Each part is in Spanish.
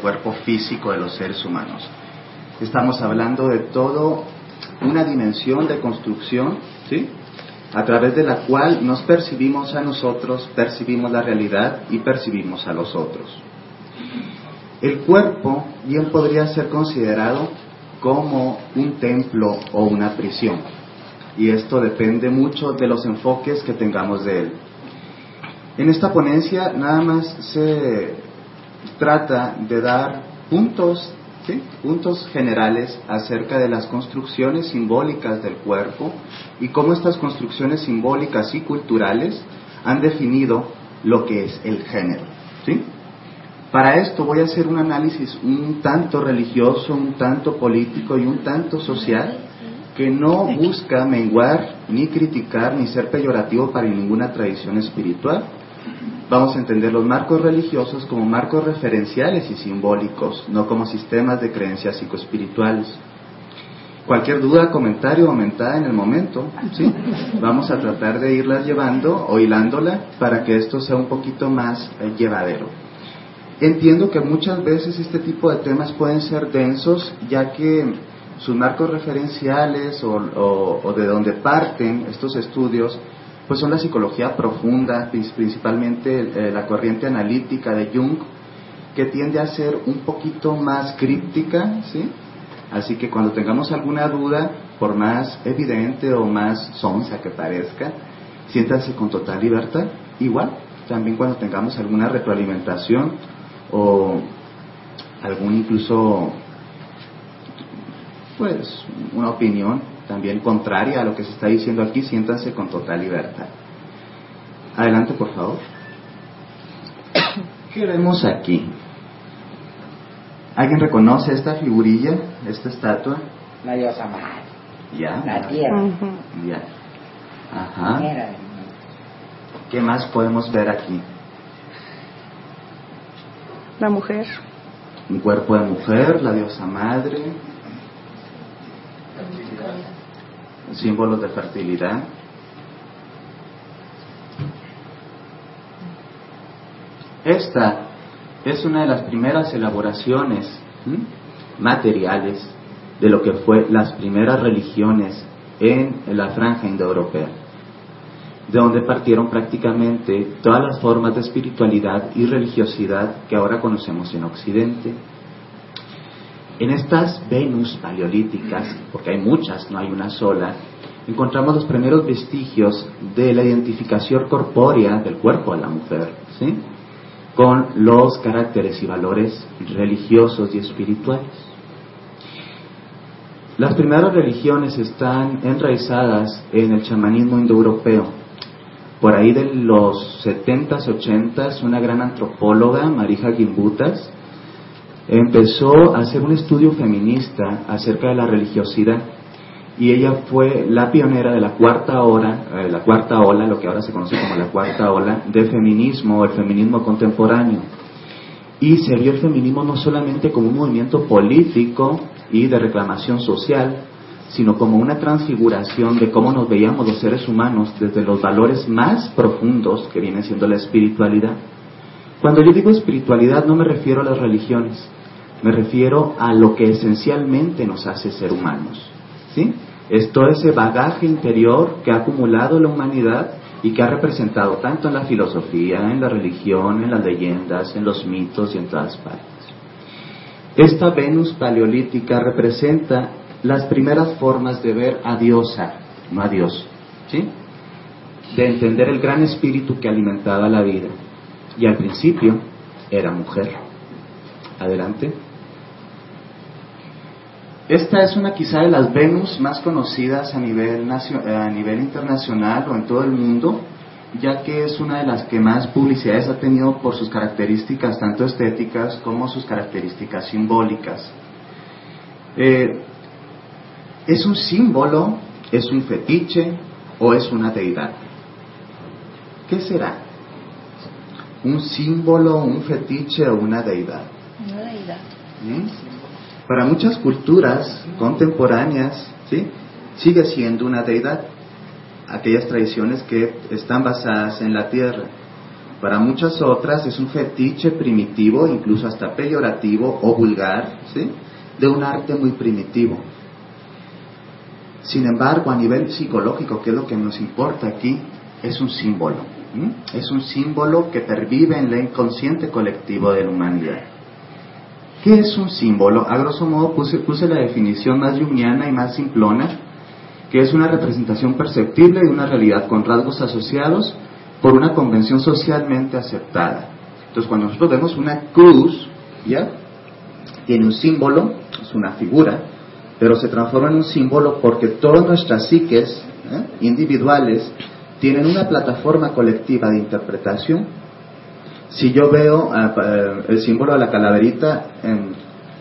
Cuerpo físico de los seres humanos. Estamos hablando de todo una dimensión de construcción, ¿sí? A través de la cual nos percibimos a nosotros, percibimos la realidad y percibimos a los otros. El cuerpo bien podría ser considerado como un templo o una prisión. Y esto depende mucho de los enfoques que tengamos de él. En esta ponencia nada más se trata de dar puntos, puntos generales acerca de las construcciones simbólicas del cuerpo y cómo estas construcciones simbólicas y culturales han definido lo que es el género. ¿sí? Para esto voy a hacer un análisis un tanto religioso, un tanto político y un tanto social que no busca menguar, ni criticar, ni ser peyorativo para ninguna tradición espiritual, vamos a entender los marcos religiosos como marcos referenciales y simbólicos, no como sistemas de creencias psicoespirituales. Cualquier duda, comentario o aumentada en el momento, ¿sí? vamos a tratar de irlas llevando o hilándola para que esto sea un poquito más eh, llevadero. Entiendo que muchas veces este tipo de temas pueden ser densos, ya que sus marcos referenciales o de donde parten estos estudios pues son la psicología profunda, principalmente eh, la corriente analítica de Jung, que tiende a ser un poquito más críptica, ¿sí? Así que cuando tengamos alguna duda, por más evidente o más sonsa que parezca, siéntanse con total libertad. Igual, también cuando tengamos alguna retroalimentación o algún incluso, pues, una opinión, también contraria a lo que se está diciendo aquí, siéntanse con total libertad. Adelante, por favor. ¿Qué vemos aquí? ¿Alguien reconoce esta figurilla, esta estatua? La diosa madre. Ya. La tierra. Ya. Ajá. ¿Qué más podemos ver aquí? La mujer. Un cuerpo de mujer, la diosa madre. Símbolos de fertilidad. Esta es una de las primeras elaboraciones materiales de lo que fue las primeras religiones en la franja indoeuropea, de donde partieron prácticamente todas las formas de espiritualidad y religiosidad que ahora conocemos en Occidente. En estas Venus paleolíticas, porque hay muchas, no hay una sola, encontramos los primeros vestigios de la identificación corpórea del cuerpo de la mujer, ¿sí? con los caracteres y valores religiosos y espirituales. Las primeras religiones están enraizadas en el chamanismo indoeuropeo. Por ahí de los 70s, 80s, una gran antropóloga, Marija Gimbutas, empezó a hacer un estudio feminista acerca de la religiosidad y ella fue la pionera de la cuarta hora, eh, la cuarta ola, lo que ahora se conoce como la cuarta ola de feminismo, el feminismo contemporáneo. Y se vio el feminismo no solamente como un movimiento político y de reclamación social, sino como una transfiguración de cómo nos veíamos los seres humanos desde los valores más profundos que viene siendo la espiritualidad. Cuando yo digo espiritualidad no me refiero a las religiones, me refiero a lo que esencialmente nos hace ser humanos. ¿sí? Es todo ese bagaje interior que ha acumulado la humanidad y que ha representado tanto en la filosofía, en la religión, en las leyendas, en los mitos y en todas partes. Esta Venus paleolítica representa las primeras formas de ver a diosa, no a Dios, ¿sí? de entender el gran espíritu que alimentaba la vida. Y al principio era mujer. Adelante. Esta es una quizá de las Venus más conocidas a nivel, a nivel internacional o en todo el mundo. ya que es una de las que más publicidades ha tenido por sus características tanto estéticas como sus características simbólicas. Eh, ¿Es un símbolo, es un fetiche o es una deidad? ¿Qué será? ¿Un símbolo, un fetiche o una deidad? Una deidad. ¿Mm? Para muchas culturas contemporáneas, ¿sí? sigue siendo una deidad. Aquellas tradiciones que están basadas en la tierra. Para muchas otras es un fetiche primitivo, incluso hasta peyorativo o vulgar, ¿sí? de un arte muy primitivo. Sin embargo, a nivel psicológico, que es lo que nos importa aquí, es un símbolo. Es un símbolo que pervive en el inconsciente colectivo de la humanidad. ¿Qué es un símbolo? A grosso modo puse, puse la definición más junguiana y más simplona, que es una representación perceptible de una realidad con rasgos asociados por una convención socialmente aceptada. Entonces, cuando nosotros vemos una cruz, ¿ya? Tiene un símbolo, es una figura, pero se transforma en un símbolo porque todas nuestras psiques ¿eh? individuales tienen una plataforma colectiva de interpretación. Si yo veo ah, eh, el símbolo de la calaverita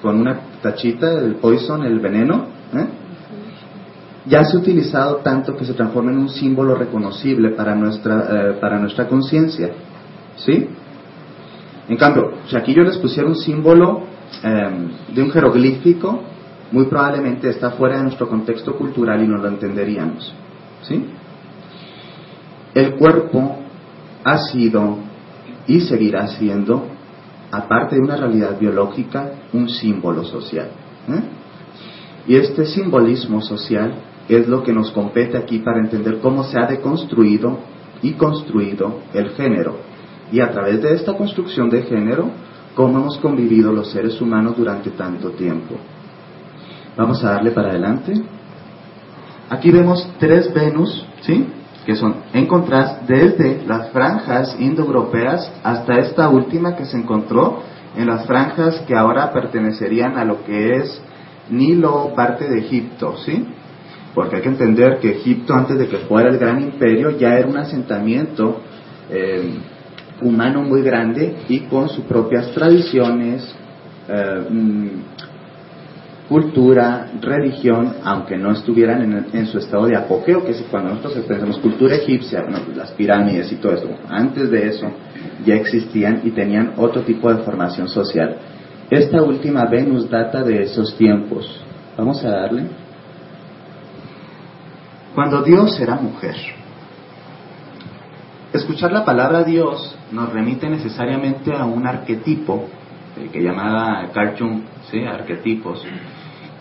con una tachita, el poison, el veneno, ¿eh? ya se ha utilizado tanto que se transforma en un símbolo reconocible para nuestra, para nuestra conciencia. ¿Sí? En cambio, si aquí yo les pusiera un símbolo de un jeroglífico, muy probablemente está fuera de nuestro contexto cultural y no lo entenderíamos. ¿sí? El cuerpo ha sido y seguirá siendo, aparte de una realidad biológica, un símbolo social. ¿eh? Y este simbolismo social es lo que nos compete aquí para entender cómo se ha deconstruido y construido el género. Y a través de esta construcción de género, cómo hemos convivido los seres humanos durante tanto tiempo. Vamos a darle para adelante. Aquí vemos tres Venus, ¿sí? Que son en contraste desde las franjas indoeuropeas hasta esta última que se encontró en las franjas que ahora pertenecerían a lo que es Nilo, parte de Egipto, ¿sí? Porque hay que entender que Egipto, antes de que fuera el gran imperio, ya era un asentamiento eh, humano muy grande y con sus propias tradiciones, eh, mm, cultura, religión, aunque no estuvieran en, su estado de apogeo, que es cuando nosotros pensamos cultura egipcia, pues, las pirámides y todo eso, antes de eso ya existían y tenían otro tipo de formación social. Esta última Venus data de esos tiempos. Vamos a darle. Cuando Dios era mujer. Escuchar la palabra Dios nos remite necesariamente a un arquetipo, el que llamaba Carl ¿sí? arquetipos,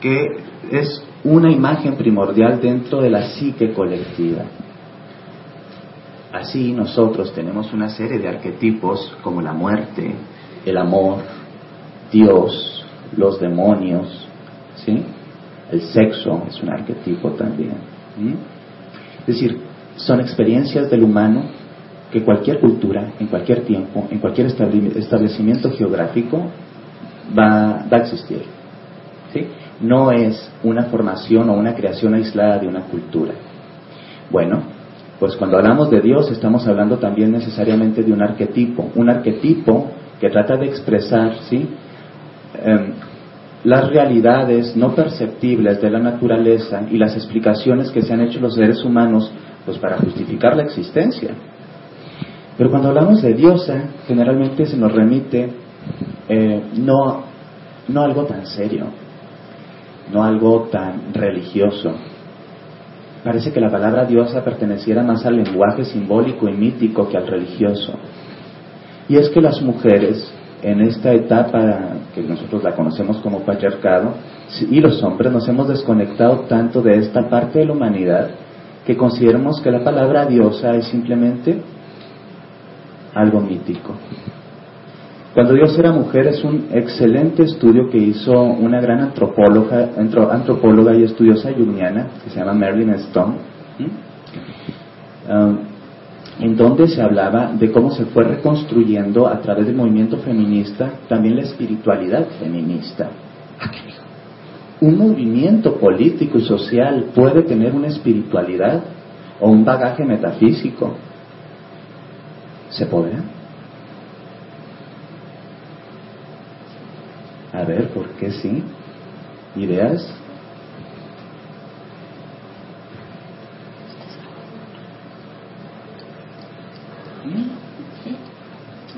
que es una imagen primordial dentro de la psique colectiva. Así nosotros tenemos una serie de arquetipos como la muerte, el amor, Dios, los demonios, ¿sí? El sexo es un arquetipo también. Es decir, son experiencias del humano que cualquier cultura, en cualquier tiempo, en cualquier establecimiento geográfico va, va a existir. No es una formación o una creación aislada de una cultura. Bueno, pues cuando hablamos de Dios estamos hablando también necesariamente de un arquetipo, un arquetipo que trata de expresar ¿sí? Em, las realidades no perceptibles de la naturaleza y las explicaciones que se han hecho los seres humanos pues para justificar la existencia. Pero cuando hablamos de diosa, generalmente se nos remite eh, no, no algo tan serio, no algo tan religioso. Parece que la palabra diosa perteneciera más al lenguaje simbólico y mítico que al religioso. Y es que las mujeres, en esta etapa que nosotros la conocemos como patriarcado, y los hombres nos hemos desconectado tanto de esta parte de la humanidad que consideramos que la palabra diosa es simplemente algo mítico. Cuando Dios era mujer es un excelente estudio que hizo una gran antropóloga, antropóloga y estudiosa junguiana que se llama Marilyn Stone, um, en donde se hablaba de cómo se fue reconstruyendo a través del movimiento feminista también la espiritualidad feminista. Un movimiento político y social puede tener una espiritualidad o un bagaje metafísico. ¿Se podrá? A ver, ¿por qué sí? ¿Ideas?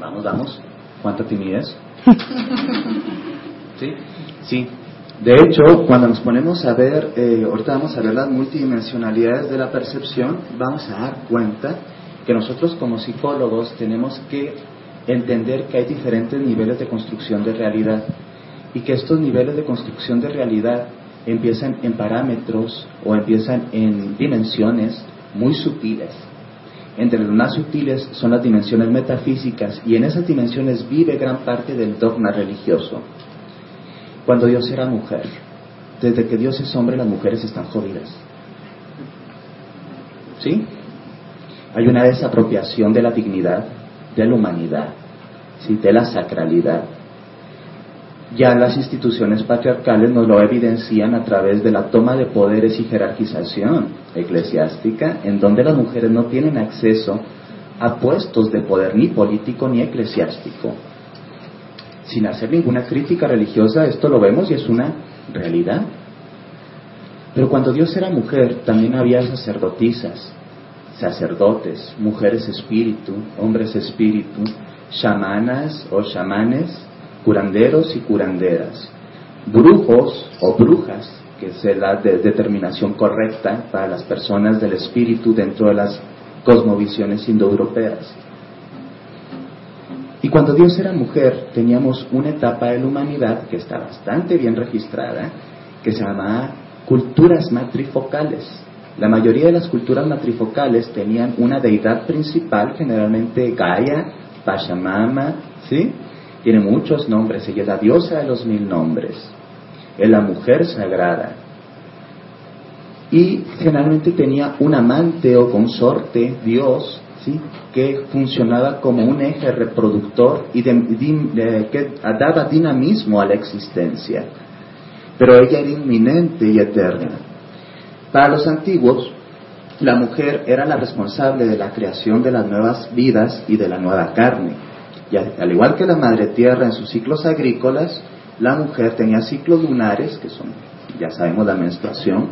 Vamos, vamos. ¿Cuánta timidez? ¿Sí? Sí. De hecho, cuando nos ponemos a ver, eh, ahorita vamos a ver las multidimensionalidades de la percepción, vamos a dar cuenta que nosotros como psicólogos tenemos que entender que hay diferentes niveles de construcción de realidad y que estos niveles de construcción de realidad empiezan en parámetros o empiezan en dimensiones muy sutiles. Entre las más sutiles son las dimensiones metafísicas y en esas dimensiones vive gran parte del dogma religioso. Cuando Dios era mujer, desde que Dios es hombre las mujeres están jodidas. ¿Sí? Hay una desapropiación de la dignidad, de la humanidad, ¿sí? de la sacralidad. Ya las instituciones patriarcales nos lo evidencian a través de la toma de poderes y jerarquización eclesiástica, en donde las mujeres no tienen acceso a puestos de poder ni político ni eclesiástico. Sin hacer ninguna crítica religiosa, esto lo vemos y es una realidad. Pero cuando Dios era mujer, también había sacerdotisas, sacerdotes, mujeres espíritu, hombres espíritu, chamanas o chamanes, curanderos y curanderas, brujos o brujas, que es la determinación correcta para las personas del espíritu dentro de las cosmovisiones indoeuropeas. Y cuando Dios era mujer, teníamos una etapa de la humanidad que está bastante bien registrada, que se llamaba culturas matrifocales. La mayoría de las culturas matrifocales tenían una deidad principal, generalmente Gaia, Pachamama, ¿sí? Tiene muchos nombres, ella es la diosa de los mil nombres, es la mujer sagrada. Y generalmente tenía un amante o consorte, Dios, ¿sí? que funcionaba como un eje reproductor y que daba dinamismo a la existencia. Pero ella era inminente y eterna. Para los antiguos, la mujer era la responsable de la creación de las nuevas vidas y de la nueva carne. Y al igual que la madre tierra en sus ciclos agrícolas, la mujer tenía ciclos lunares, que son, ya sabemos, la menstruación,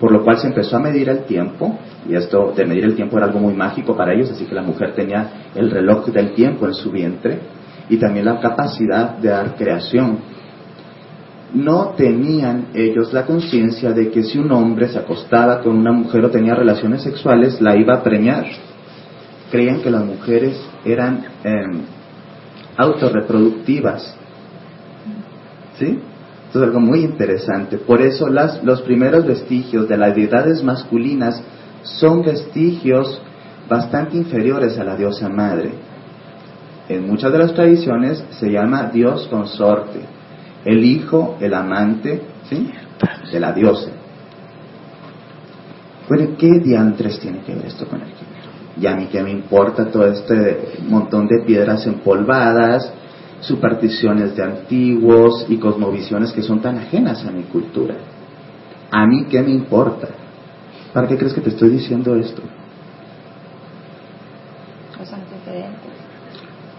por lo cual se empezó a medir el tiempo, y esto de medir el tiempo era algo muy mágico para ellos, así que la mujer tenía el reloj del tiempo en su vientre y también la capacidad de dar creación. No tenían ellos la conciencia de que si un hombre se acostaba con una mujer o tenía relaciones sexuales, la iba a premiar. Creían que las mujeres eran eh, autorreproductivas. ¿Sí? Esto es algo muy interesante. Por eso las, los primeros vestigios de las deidades masculinas son vestigios bastante inferiores a la diosa madre. En muchas de las tradiciones se llama Dios consorte, el hijo, el amante, ¿sí? De la diosa. Bueno, ¿qué diantres tiene que ver esto con el género? Y a mí que me importa todo este montón de piedras empolvadas, supersticiones de antiguos y cosmovisiones que son tan ajenas a mi cultura. ¿A mí qué me importa? ¿Para qué crees que te estoy diciendo esto? Los antecedentes.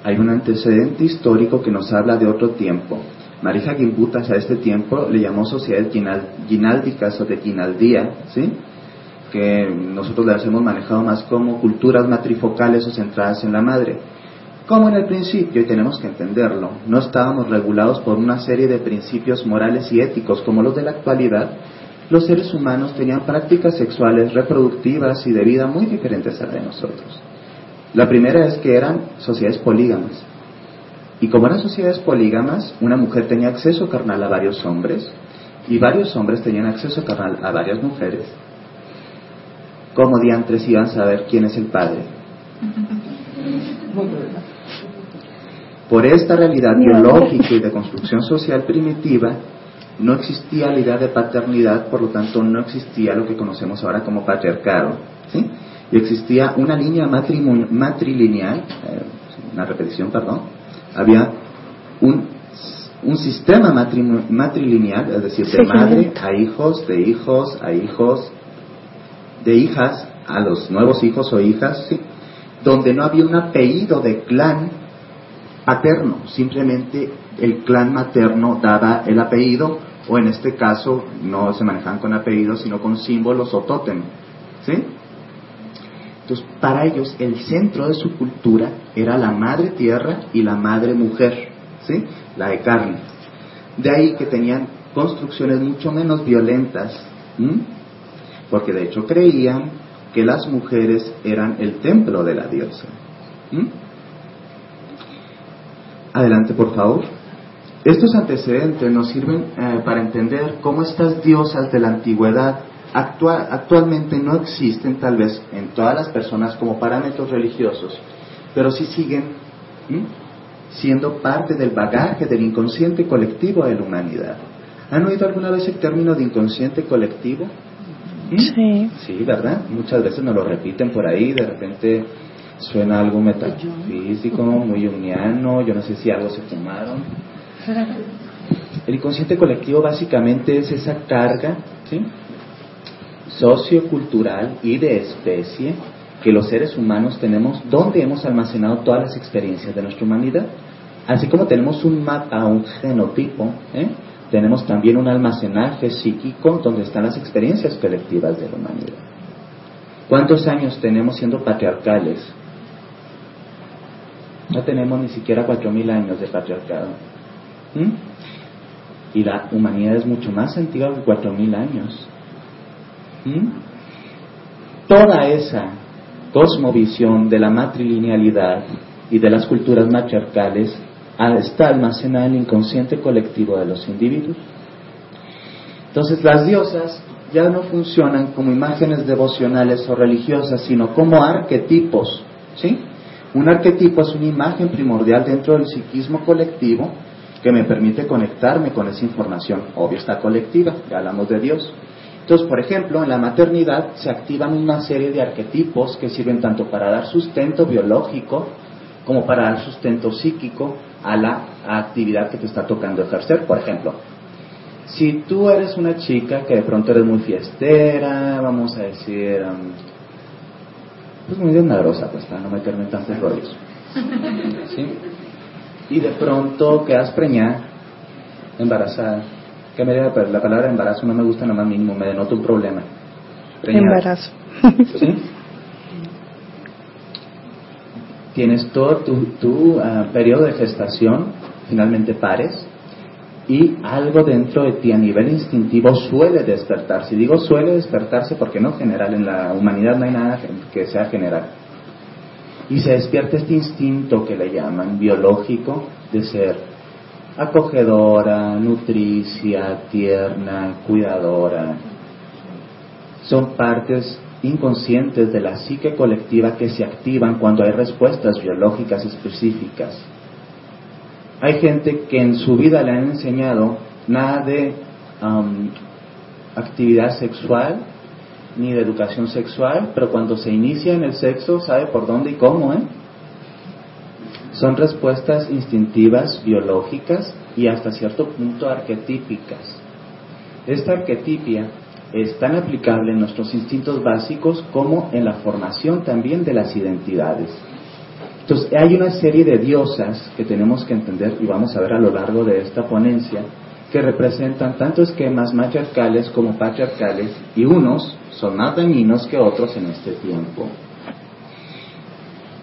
Hay un antecedente histórico que nos habla de otro tiempo. Marija Gimbutas a este tiempo le llamó sociedades gináldicas o de ginaldía, ¿sí? Que nosotros las hemos manejado más como culturas matrifocales o centradas en la madre. Como en el principio, y tenemos que entenderlo, no estábamos regulados por una serie de principios morales y éticos como los de la actualidad, los seres humanos tenían prácticas sexuales, reproductivas y de vida muy diferentes a las de nosotros. La primera es que eran sociedades polígamas. Y como eran sociedades polígamas, una mujer tenía acceso carnal a varios hombres y varios hombres tenían acceso carnal a varias mujeres. ¿Cómo diantres iban a saber quién es el padre? Por esta realidad biológica y de construcción social primitiva, no existía la idea de paternidad, por lo tanto no existía lo que conocemos ahora como patriarcado. ¿sí? Y existía una línea matrilineal, eh, una repetición, perdón, había un, un sistema matrilineal, es decir, de madre a hijos, de hijos a hijos, de hijas a los nuevos hijos o hijas, ¿sí? donde no había un apellido de clan paterno, simplemente el clan materno daba el apellido, o en este caso no se manejaban con apellidos, sino con símbolos o tótem. ¿Sí? Entonces, para ellos el centro de su cultura era la madre tierra y la madre mujer, ¿sí? La de carne. De ahí que tenían construcciones mucho menos violentas, porque de hecho creían que las mujeres eran el templo de la diosa. Adelante, por favor. Estos antecedentes nos sirven eh, para entender cómo estas diosas de la antigüedad actual, actualmente no existen tal vez en todas las personas como parámetros religiosos, pero sí siguen siendo parte del bagaje del inconsciente colectivo de la humanidad. ¿Han oído alguna vez el término de inconsciente colectivo? Sí. Sí, ¿verdad? Muchas veces nos lo repiten por ahí, de repente suena algo metafísico, muy uniano, yo no sé si algo se fumaron. El inconsciente colectivo básicamente es esa carga ¿sí? sociocultural y de especie que los seres humanos tenemos donde hemos almacenado todas las experiencias de nuestra humanidad. Así como tenemos un mapa, un genotipo, ¿eh? Tenemos también un almacenaje psíquico donde están las experiencias colectivas de la humanidad. ¿Cuántos años tenemos siendo patriarcales? No tenemos ni siquiera cuatro mil años de patriarcado. ¿Mm? Y la humanidad es mucho más antigua que cuatro mil años. ¿Mm? Toda esa cosmovisión de la matrilinealidad y de las culturas matriarcales está almacenada en el inconsciente colectivo de los individuos. Entonces las diosas ya no funcionan como imágenes devocionales o religiosas, sino como arquetipos. ¿sí? Un arquetipo es una imagen primordial dentro del psiquismo colectivo que me permite conectarme con esa información, obvio está colectiva, ya hablamos de Dios. Entonces, por ejemplo, en la maternidad se activan una serie de arquetipos que sirven tanto para dar sustento biológico como para dar sustento psíquico a la actividad que te está tocando ejercer. Por ejemplo, si tú eres una chica que de pronto eres muy fiestera, vamos a decir, um, pues muy desmadrosa, pues para no meterme en tantos rollos. ¿Sí? Y de pronto quedas preñada, embarazada. ¿Qué me diga? la palabra embarazo no me gusta nada más mínimo, me denota un problema. Embarazo. ¿Sí? Tienes todo tu, tu ah, periodo de gestación, finalmente pares, y algo dentro de ti a nivel instintivo suele despertarse. Y digo suele despertarse porque no general, en la humanidad no hay nada que sea general. Y se despierta este instinto que le llaman biológico de ser acogedora, nutricia, tierna, cuidadora. Son partes inconscientes de la psique colectiva que se activan cuando hay respuestas biológicas específicas. Hay gente que en su vida le han enseñado nada de actividad sexual ni de educación sexual, pero cuando se inicia en el sexo sabe por dónde y cómo, ¿eh? Son respuestas instintivas, biológicas y hasta cierto punto arquetípicas. Esta arquetipia es tan aplicable en nuestros instintos básicos como en la formación también de las identidades. Entonces, hay una serie de diosas que tenemos que entender y vamos a ver a lo largo de esta ponencia que representan tanto esquemas matriarcales como patriarcales y unos son más dañinos que otros en este tiempo.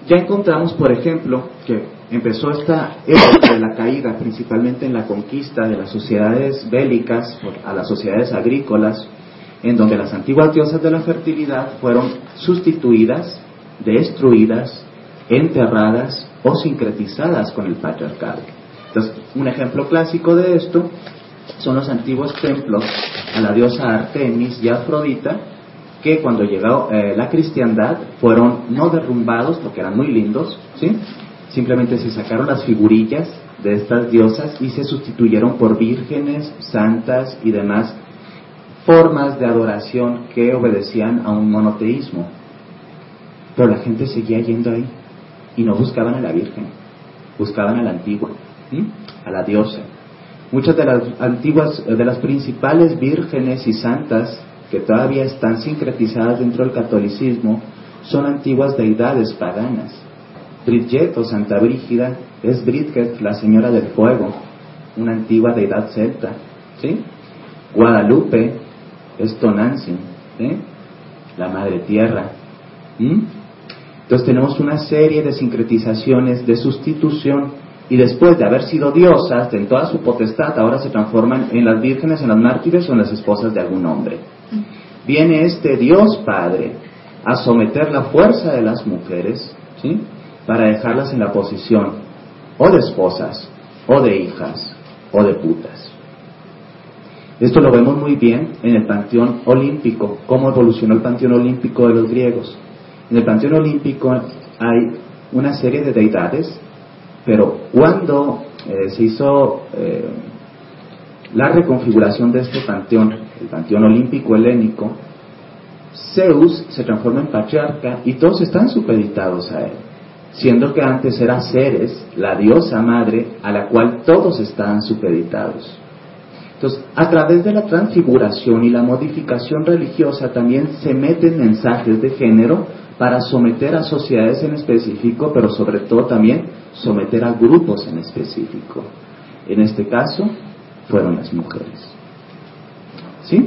Ya encontramos, por ejemplo, que empezó esta época de la caída principalmente en la conquista de las sociedades bélicas a las sociedades agrícolas, en donde las antiguas diosas de la fertilidad fueron sustituidas, destruidas enterradas o sincretizadas con el patriarcado. Entonces, un ejemplo clásico de esto son los antiguos templos a la diosa Artemis y Afrodita, que cuando llegó eh, la cristiandad fueron no derrumbados porque eran muy lindos, ¿sí? simplemente se sacaron las figurillas de estas diosas y se sustituyeron por vírgenes, santas y demás formas de adoración que obedecían a un monoteísmo. Pero la gente seguía yendo ahí y no buscaban a la Virgen, buscaban a la antigua, a la diosa. Muchas de las antiguas, de las principales vírgenes y santas que todavía están sincretizadas dentro del catolicismo son antiguas deidades paganas. Bridget o Santa Brígida es Bridget, la señora del fuego, una antigua deidad celta. Guadalupe es Tonantzin, la madre tierra. Entonces tenemos una serie de sincretizaciones de sustitución y después de haber sido diosas en toda su potestad, ahora se transforman en las vírgenes, en las mártires o en las esposas de algún hombre. Viene este Dios Padre a someter la fuerza de las mujeres. Para dejarlas en la posición o de esposas, o de hijas, o de putas. Esto lo vemos muy bien en el panteón olímpico, cómo evolucionó el panteón olímpico de los griegos. En el panteón olímpico hay una serie de deidades pero cuando eh, se hizo eh, la reconfiguración de este panteón, el panteón olímpico helénico, Zeus se transforma en patriarca y todos están supeditados a él, siendo que antes era Ceres, la diosa madre, a la cual todos estaban supeditados. Entonces, a través de la transfiguración y la modificación religiosa también se meten mensajes de género para someter a sociedades en específico, pero sobre todo también someter a grupos en específico. En este caso, fueron las mujeres. ¿Sí?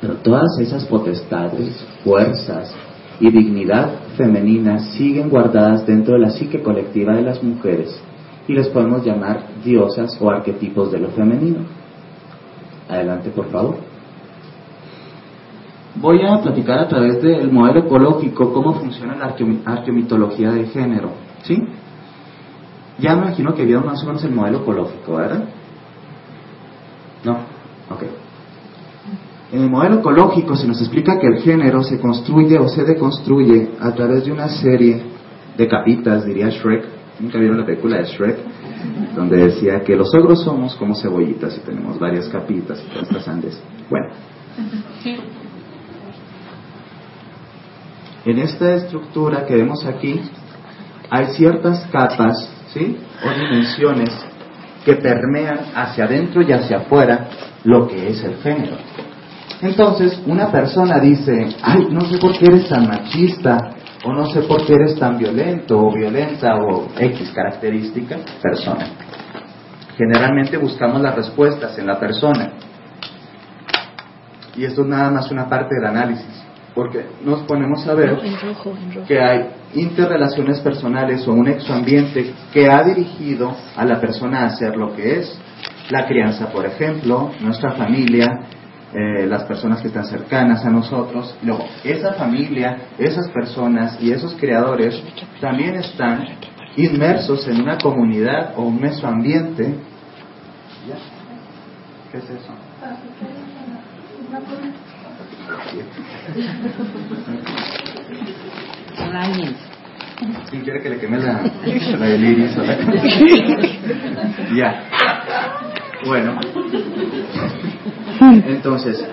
Pero todas esas potestades, fuerzas y dignidad femenina siguen guardadas dentro de la psique colectiva de las mujeres y les podemos llamar diosas o arquetipos de lo femenino. Adelante, por favor voy a platicar a través del modelo ecológico cómo funciona la arqueomitología de género. ¿Sí? Ya me imagino que vieron más o menos el modelo ecológico, ¿verdad? No, ok. En el modelo ecológico se nos explica que el género se construye o se deconstruye a través de una serie de capitas, diría Shrek. Nunca vieron la película de Shrek, donde decía que los ogros somos como cebollitas y tenemos varias capitas y todas estas andes. Bueno, en esta estructura que vemos aquí hay ciertas capas, ¿sí? O dimensiones que permean hacia adentro y hacia afuera lo que es el género. Entonces, una persona dice, ay, no sé por qué eres tan machista, o no sé por qué eres tan violento, o violenta, o X característica, persona. Generalmente buscamos las respuestas en la persona. Y esto es nada más una parte del análisis porque nos ponemos a ver que hay interrelaciones personales o un exoambiente que ha dirigido a la persona a hacer lo que es. La crianza, por ejemplo, nuestra familia, eh, las personas que están cercanas a nosotros. Luego, esa familia, esas personas y esos creadores también están inmersos en una comunidad o un mesoambiente. ¿Qué es eso? ¿Quién quiere que le queme la, la iris. Ya. Bueno. Entonces,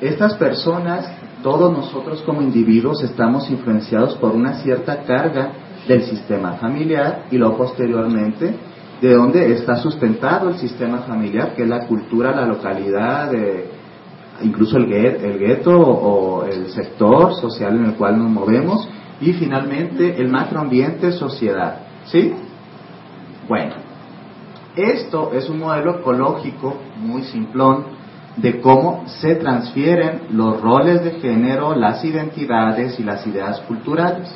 estas personas, todos nosotros como individuos, estamos influenciados por una cierta carga del sistema familiar y luego posteriormente de dónde está sustentado el sistema familiar, que es la cultura, la localidad, de, incluso el, gueto o el sector social en el cual nos movemos y finalmente el macroambiente sociedad. ¿Sí? Bueno, esto es un modelo ecológico muy simplón de cómo se transfieren los roles de género, las identidades y las ideas culturales.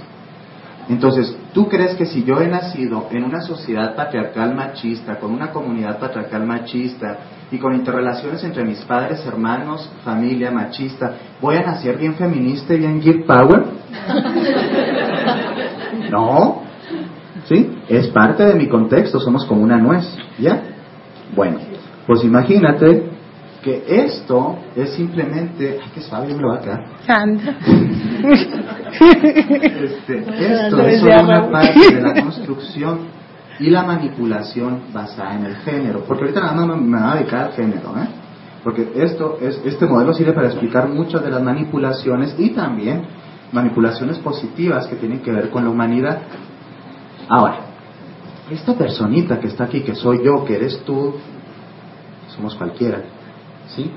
Entonces, ¿tú crees que si yo he nacido en una sociedad patriarcal machista, con una comunidad patriarcal machista y con interrelaciones entre mis padres, hermanos, familia machista, voy a nacer bien feminista y bien gear power? No. ¿Sí? Es parte de mi contexto, somos como una nuez, ¿ya? Bueno, pues imagínate que esto es simplemente, ay, qué suave me lo acá. Este, esto es solo una parte de la construcción y la manipulación basada en el género, porque ahorita nada más me, va a dedicar al género, ¿eh? porque esto es, este modelo sirve para explicar muchas de las manipulaciones y también manipulaciones positivas que tienen que ver con la humanidad. Ahora, esta personita que está aquí, que soy yo, que eres tú, somos cualquiera, ¿sí?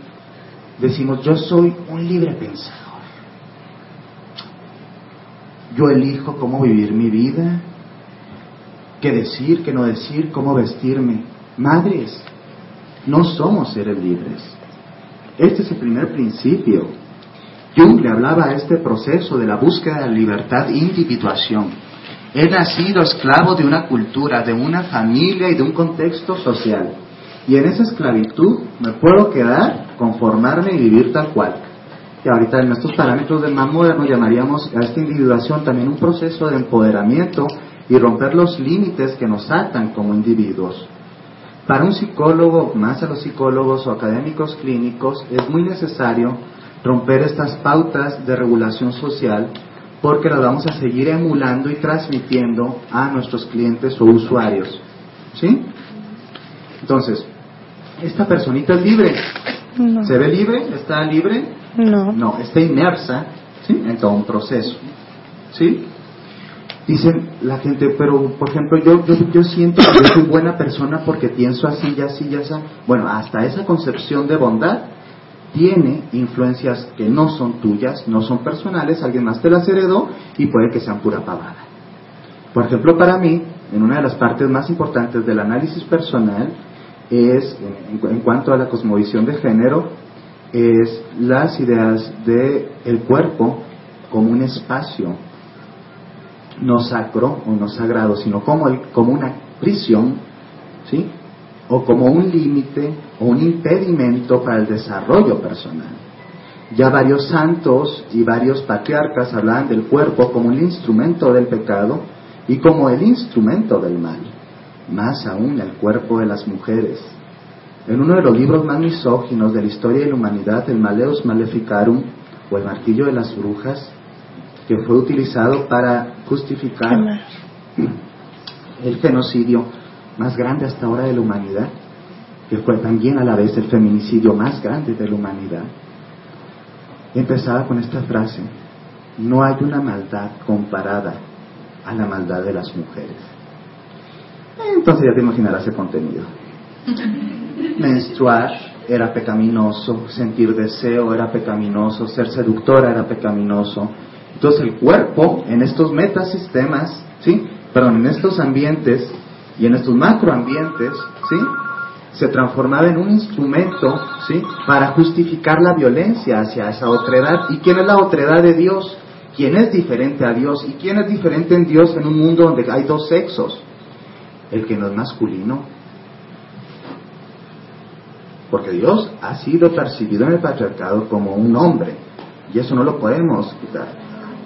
Decimos, yo soy un libre pensador. Yo elijo cómo vivir mi vida, qué decir, qué no decir, cómo vestirme. Madres, no somos seres libres. Este es el primer principio. Jung le hablaba a este proceso de la búsqueda de libertad individuación. He nacido esclavo de una cultura, de una familia y de un contexto social. Y en esa esclavitud me puedo quedar, conformarme y vivir tal cual. Y ahorita en estos parámetros del más moderno llamaríamos a esta individuación también un proceso de empoderamiento y romper los límites que nos atan como individuos. Para un psicólogo, más a los psicólogos o académicos clínicos, es muy necesario romper estas pautas de regulación social porque las vamos a seguir emulando y transmitiendo a nuestros clientes o usuarios. ¿Sí? Entonces, ¿esta personita es libre? ¿Se ve libre? ¿Está libre? No. No, está inmersa ¿sí? en todo un proceso. ¿Sí? Dicen la gente, pero por ejemplo, yo, yo, yo siento que yo soy buena persona porque pienso así, y así, y así. Bueno, hasta esa concepción de bondad tiene influencias que no son tuyas, no son personales, alguien más te las heredó y puede que sean pura pavada. Por ejemplo, para mí, en una de las partes más importantes del análisis personal es, en, cuanto a la cosmovisión de género, es las ideas de el cuerpo como un espacio no sacro o no sagrado, sino como, como una prisión, ¿sí? O como un límite o un impedimento para el desarrollo personal. Ya varios santos y varios patriarcas hablaban del cuerpo como el instrumento del pecado y como el instrumento del mal, más aún el cuerpo de las mujeres. En uno de los libros más misóginos de la historia de la humanidad, el Maleus Maleficarum, o el martillo de las brujas, que fue utilizado para justificar el genocidio más grande hasta ahora de la humanidad, que fue también a la vez el feminicidio más grande de la humanidad, empezaba con esta frase, no hay una maldad comparada a la maldad de las mujeres. Entonces ya te imaginarás ese contenido. Menstruar era pecaminoso, sentir deseo era pecaminoso, ser seductora era pecaminoso, entonces el cuerpo en estos metasistemas, ¿sí? Perdón, en estos ambientes y en estos macroambientes, ¿sí? Se transformaba en un instrumento, ¿sí? Para justificar la violencia hacia esa otredad. ¿Y quién es la otredad de Dios? ¿Quién es diferente a Dios? ¿Y quién es diferente en Dios en un mundo donde hay dos sexos? El que no es masculino. Porque Dios ha sido percibido en el patriarcado como un hombre. Y eso no lo podemos quitar.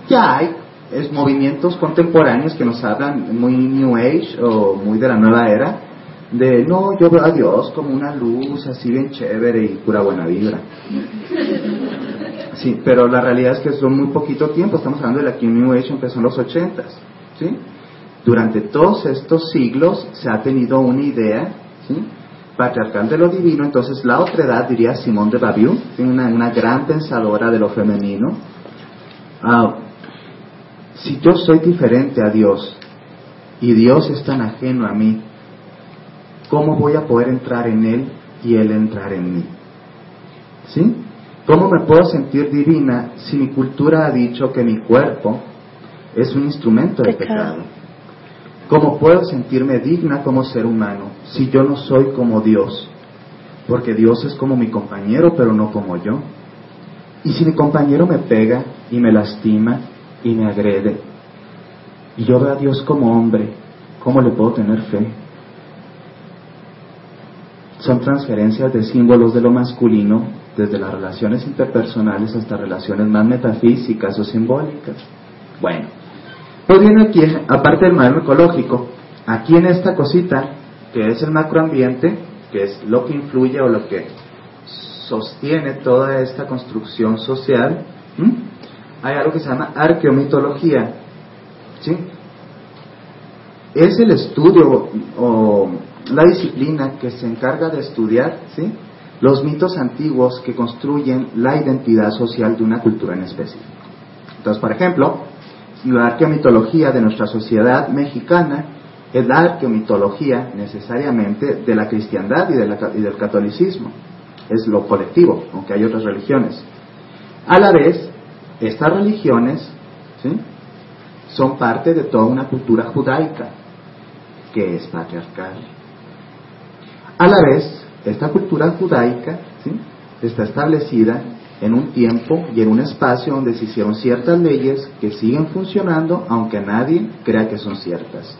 Ya hay es movimientos contemporáneos que nos hablan muy New Age o muy de la nueva era, de no, yo veo a Dios como una luz así bien chévere y pura buena vibra. Sí, pero la realidad es que son muy poquito tiempo, estamos hablando de la que New Age empezó en los ochentas, ¿sí? Durante todos estos siglos se ha tenido una idea, ¿sí? patriarcal de lo divino, entonces la otra edad, diría Simón de Babiou, una, una gran pensadora de lo femenino, ah, si yo soy diferente a Dios y Dios es tan ajeno a mí, ¿cómo voy a poder entrar en Él y Él entrar en mí? ¿Sí? ¿Cómo me puedo sentir divina si mi cultura ha dicho que mi cuerpo es un instrumento de pecado? ¿Cómo puedo sentirme digna como ser humano si yo no soy como Dios? Porque Dios es como mi compañero, pero no como yo. Y si mi compañero me pega y me lastima y me agrede, y yo veo a Dios como hombre, ¿cómo le puedo tener fe? Son transferencias de símbolos de lo masculino, desde las relaciones interpersonales hasta relaciones más metafísicas o simbólicas. Bueno, pues viene aquí, aparte del modelo ecológico, aquí en esta cosita, que es el macroambiente, que es lo que influye o lo que sostiene toda esta construcción social, hay algo que se llama arqueomitología. ¿sí? Es el estudio o la disciplina que se encarga de estudiar ¿sí? los mitos antiguos que construyen la identidad social de una cultura en específico. Entonces, por ejemplo, la arqueomitología de nuestra sociedad mexicana es la arqueomitología necesariamente de la cristiandad y, y del catolicismo. Es lo colectivo, aunque hay otras religiones. A la vez, estas religiones son parte de toda una cultura judaica que es patriarcal. A la vez, esta cultura judaica está establecida en un tiempo y en un espacio donde se hicieron ciertas leyes que siguen funcionando aunque nadie crea que son ciertas.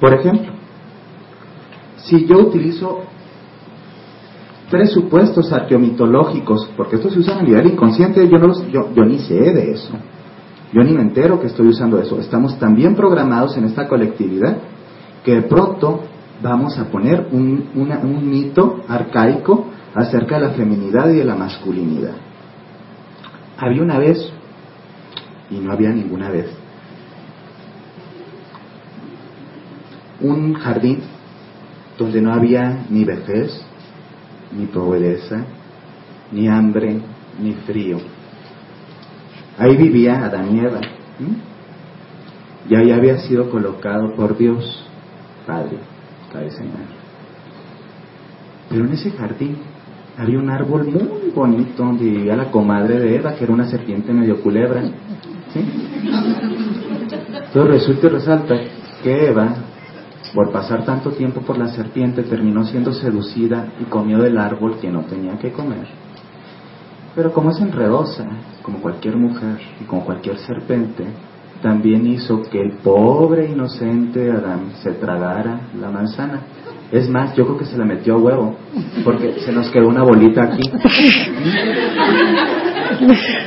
Por ejemplo, si yo utilizo presupuestos arqueomitológicos, porque esto se usa a nivel inconsciente, yo, no, yo, yo ni sé de eso. Yo ni me entero que estoy usando eso. Estamos tan bien programados en esta colectividad que de pronto vamos a poner un, un mito arcaico acerca de la feminidad y de la masculinidad. Había una vez, y no había ninguna vez, un jardín donde no había ni vejez, ni pobreza, ni hambre, ni frío. Ahí vivía Adán y Eva. Y ahí había sido colocado por Dios, Padre, cabe señal. Pero en ese jardín había un árbol muy bonito donde vivía la comadre de Eva, que era una serpiente medio culebra. Entonces resulta y resalta que Eva por pasar tanto tiempo por la serpiente, terminó siendo seducida y comió del árbol que no tenía que comer. Pero como es enredosa, como cualquier mujer y como cualquier serpiente, también hizo que el pobre inocente Adán se tragara la manzana. Es más, yo creo que se la metió a huevo, porque se nos quedó una bolita aquí.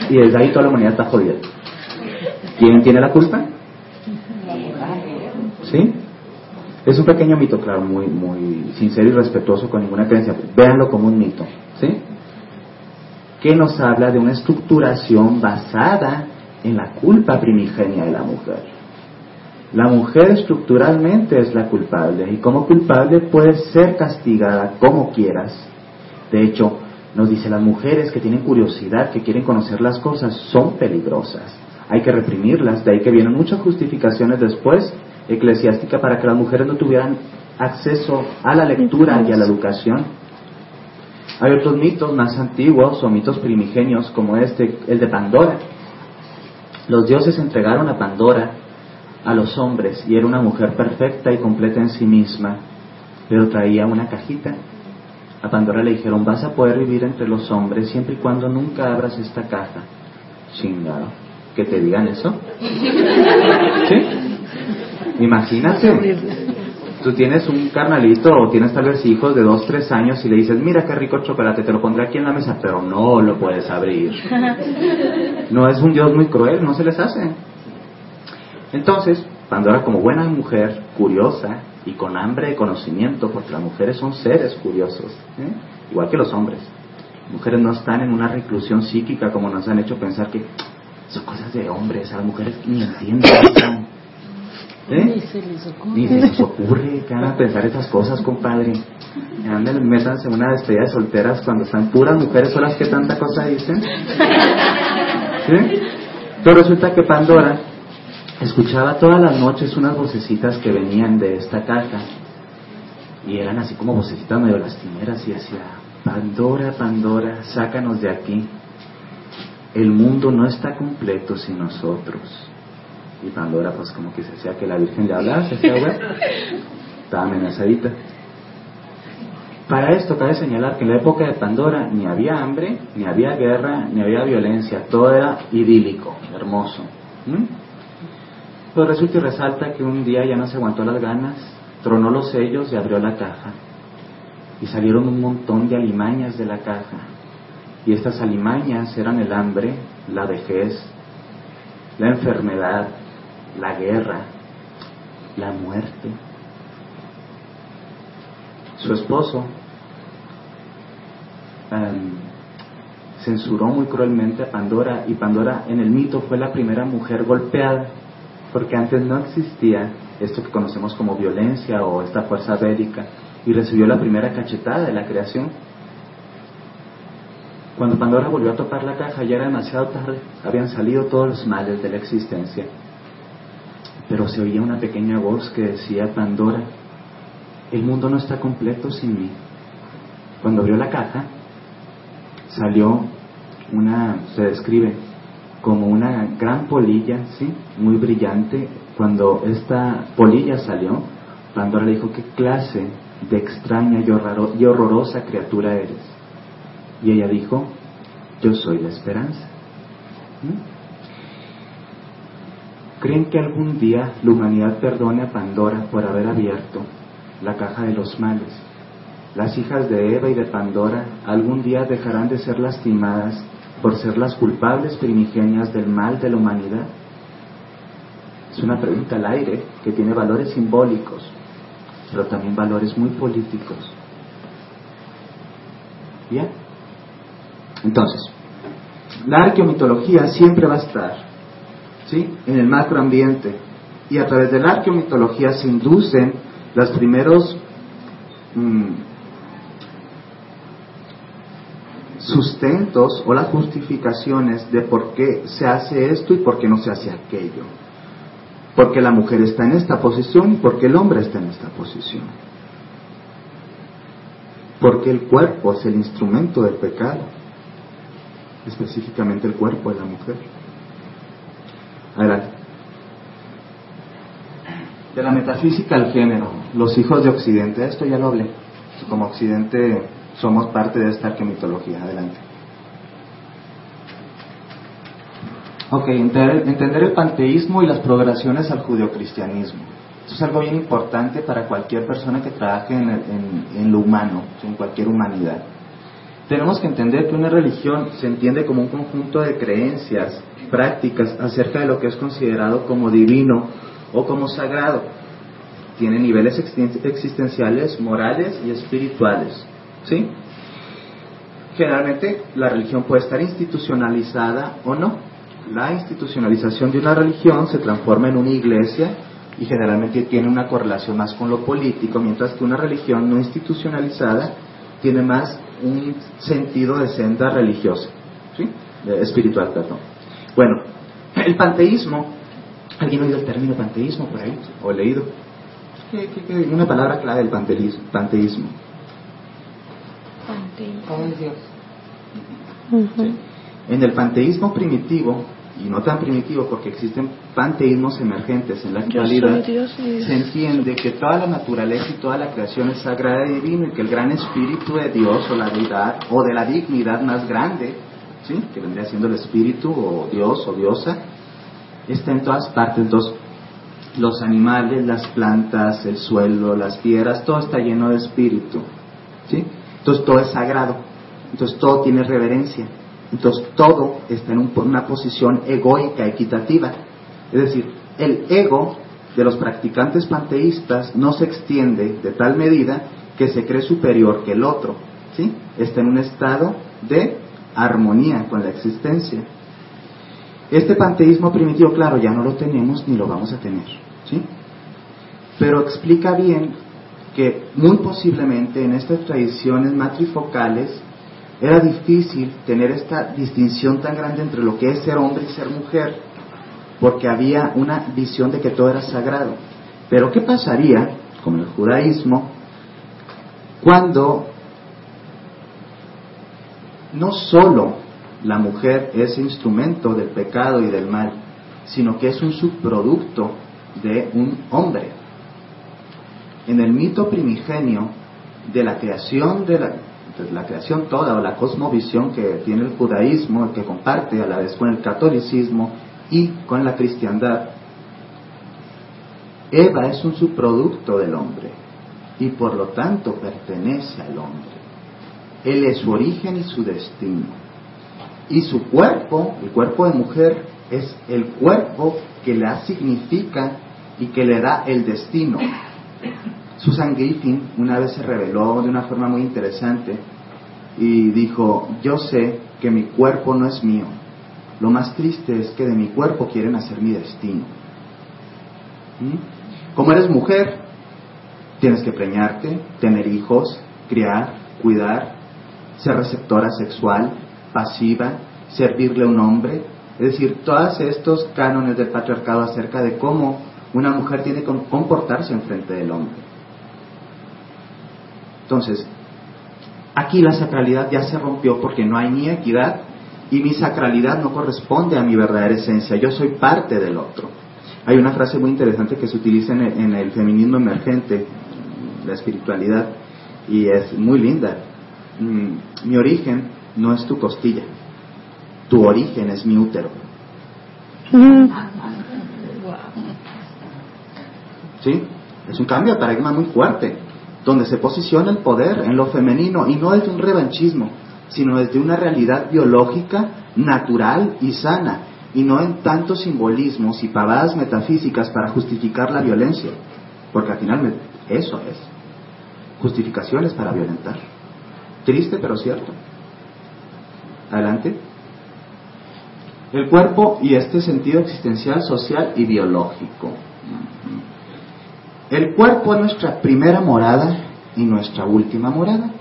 Y desde ahí toda la humanidad está jodida. ¿Quién tiene la culpa? ¿Sí? Es un pequeño mito, claro, muy, muy sincero y respetuoso con ninguna creencia. Véanlo como un mito, ¿sí? Que nos habla de una estructuración basada en la culpa primigenia de la mujer. La mujer estructuralmente es la culpable y como culpable puede ser castigada como quieras. De hecho, nos dice las mujeres que tienen curiosidad, que quieren conocer las cosas, son peligrosas. Hay que reprimirlas, de ahí que vienen muchas justificaciones después eclesiástica para que las mujeres no tuvieran acceso a la lectura y a la educación. Hay otros mitos más antiguos o mitos primigenios como este, el de Pandora. Los dioses entregaron a Pandora a los hombres y era una mujer perfecta y completa en sí misma, pero traía una cajita. A Pandora le dijeron, vas a poder vivir entre los hombres siempre y cuando nunca abras esta caja. Chingado, que te digan eso. ¿Sí? Imagínate, tú tienes un carnalito o tienes tal vez hijos de dos, tres años y le dices, mira qué rico chocolate, te lo pondré aquí en la mesa, pero no lo puedes abrir. No es un Dios muy cruel, no se les hace. Entonces, Pandora como buena mujer, curiosa y con hambre de conocimiento, porque las mujeres son seres curiosos, ¿eh? igual que los hombres. Las mujeres no están en una reclusión psíquica como nos han hecho pensar que son cosas de hombres, a las mujeres ni entienden. ¿Eh? Ni se les ocurre. Ni se les ocurre que van a pensar esas cosas, compadre. Anden, métanse en una despedida de solteras cuando están puras mujeres, son las que tanta cosa dicen. ¿Sí? Pero resulta que Pandora escuchaba todas las noches unas vocecitas que venían de esta caja. Y eran así como vocecitas medio lastimeras y decía, Pandora, Pandora, sácanos de aquí. El mundo no está completo sin nosotros. Y Pandora, pues como que se decía que la Virgen le hablaba, se hacía web. Estaba amenazadita. Para esto cabe señalar que en la época de Pandora ni había hambre, ni había guerra, ni había violencia, todo era idílico, hermoso. Pero resulta y resalta que un día ya no se aguantó las ganas, tronó los sellos y abrió la caja. Y salieron un montón de alimañas de la caja. Y estas alimañas eran el hambre, la vejez, la enfermedad, la guerra, la muerte. Su esposo em, censuró muy cruelmente a Pandora y Pandora en el mito fue la primera mujer golpeada porque antes no existía esto que conocemos como violencia o esta fuerza bélica y recibió la primera cachetada de la creación. Cuando Pandora volvió a topar la caja ya era demasiado tarde, habían salido todos los males de la existencia pero se oía una pequeña voz que decía, Pandora, el mundo no está completo sin mí. Cuando abrió la caja, salió una, se describe, como una gran polilla, ¿sí? Muy brillante. Cuando esta polilla salió, Pandora le dijo, ¿qué clase de extraña y, horrorosa criatura eres? Y ella dijo, yo soy la esperanza. ¿Mm? ¿Creen que algún día la humanidad perdone a Pandora por haber abierto la caja de los males? Las hijas de Eva y de Pandora algún día dejarán de ser lastimadas por ser las culpables primigenias del mal de la humanidad. Es una pregunta al aire que tiene valores simbólicos, pero también valores muy políticos. ¿Bien? Entonces, la arqueomitología siempre va a estar ¿sí? en el macroambiente y a través de la arqueomitología se inducen los primeros mm, sustentos o las justificaciones de por qué se hace esto y por qué no se hace aquello. Porque la mujer está en esta posición y porque el hombre está en esta posición. Porque el cuerpo es el instrumento del pecado, específicamente el cuerpo de la mujer. Adelante. De la metafísica al género, los hijos de Occidente, esto ya lo hablé. Como Occidente somos parte de esta arquemitología. Adelante. Ok, entender, el panteísmo y las progresiones al judeocristianismo. Esto es algo bien importante para cualquier persona que trabaje en, lo humano, en cualquier humanidad. Tenemos que entender que una religión se entiende como un conjunto de creencias, prácticas acerca de lo que es considerado como divino o como sagrado. Tiene niveles existenciales, morales y espirituales. ¿Sí? Generalmente la religión puede estar institucionalizada o no. La institucionalización de una religión se transforma en una iglesia y generalmente tiene una correlación más con lo político, mientras que una religión no institucionalizada tiene más un sentido de senda religiosa, ¿sí? espiritual, perdón. Bueno, el panteísmo, ¿alguien ha oído el término panteísmo por ahí? ¿O leído? Una palabra clave del panteísmo. En el panteísmo primitivo, y no tan primitivo porque existen panteísmos emergentes en la actualidad, se entiende que toda la naturaleza y toda la creación es sagrada y divina y que el gran espíritu de Dios o la deidad o de la dignidad más grande, que vendría siendo el espíritu o Dios o diosa, está en todas partes. Entonces, los animales, las plantas, el suelo, las piedras, todo está lleno de espíritu. ¿sí? Entonces todo es sagrado, entonces todo tiene reverencia, entonces todo está en una posición egoica, equitativa. Es decir, el ego de los practicantes panteístas no se extiende de tal medida que se cree superior que el otro, ¿sí? Está en un estado de armonía con la existencia. Este panteísmo primitivo, claro, ya no lo tenemos ni lo vamos a tener, ¿sí? Pero explica bien que muy posiblemente en estas tradiciones matrifocales era difícil tener esta distinción tan grande entre lo que es ser hombre y ser mujer, porque había una visión de que todo era sagrado. Pero ¿qué pasaría con el judaísmo cuando no solo la mujer es instrumento del pecado y del mal, sino que es un subproducto de un hombre? en el mito primigenio de la creación de la, creación toda o la cosmovisión que tiene el judaísmo, que comparte a la vez con el catolicismo y con la cristiandad, Eva es un subproducto del hombre y por lo tanto pertenece al hombre. Él es su origen y su destino. Y su cuerpo, el cuerpo de mujer, es el cuerpo que la significa y que le da el destino. Susan Griffin una vez se reveló de una forma muy interesante y dijo, yo sé que mi cuerpo no es mío. Lo más triste es que de mi cuerpo quieren hacer mi destino. ¿Mm? Como eres mujer, tienes que preñarte, tener hijos, criar, cuidar, ser receptora sexual, pasiva, servirle a un hombre. Es decir, todos estos cánones del patriarcado acerca de cómo una mujer tiene que comportarse en frente del hombre. Entonces, aquí la sacralidad ya se rompió porque no hay ni equidad y mi sacralidad no corresponde a mi verdadera esencia, yo soy parte del otro. Hay una frase muy interesante que se utiliza en el, feminismo emergente, la espiritualidad, y es muy linda. Mm, mi origen no es tu costilla, tu origen es mi útero. ¿Sí? Es un cambio de paradigma muy fuerte, donde se posiciona el poder en lo femenino y no desde un revanchismo, sino desde una realidad biológica, natural y sana, y no en tantos simbolismos y pavadas metafísicas para justificar la violencia, porque al final eso es, justificaciones para violentar. Triste pero cierto. Adelante. El cuerpo y este sentido existencial, social y biológico. El cuerpo es nuestra primera morada y nuestra última morada.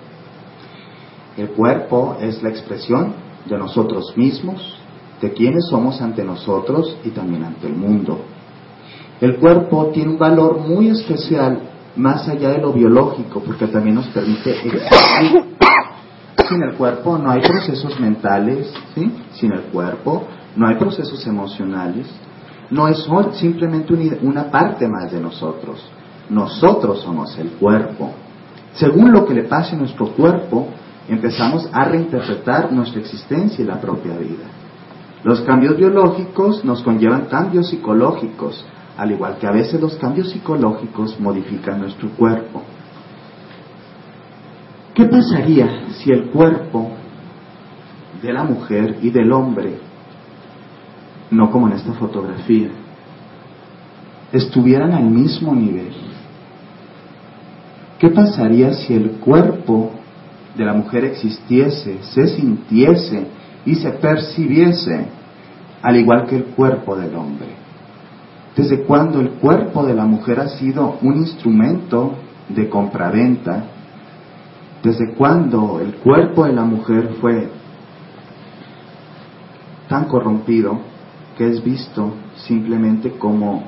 El cuerpo es la expresión de nosotros mismos, de quienes somos ante nosotros y también ante el mundo. El cuerpo tiene un valor muy especial más allá de lo biológico, porque también nos permite existir. Sin el cuerpo no hay procesos mentales, ¿sí? sin el cuerpo no hay procesos emocionales, no es simplemente una parte más de nosotros. Nosotros somos el cuerpo. Según lo que le pase a nuestro cuerpo, empezamos a reinterpretar nuestra existencia y la propia vida. Los cambios biológicos nos conllevan cambios psicológicos, al igual que a veces los cambios psicológicos modifican nuestro cuerpo. ¿Qué pasaría si el cuerpo de la mujer y del hombre, no como en esta fotografía, estuvieran al mismo nivel? ¿Qué pasaría si el cuerpo de la mujer existiese, se sintiese y se percibiese, al igual que el cuerpo del hombre? ¿Desde cuándo el cuerpo de la mujer ha sido un instrumento de compraventa? ¿Desde cuándo el cuerpo de la mujer fue tan corrompido que es visto simplemente como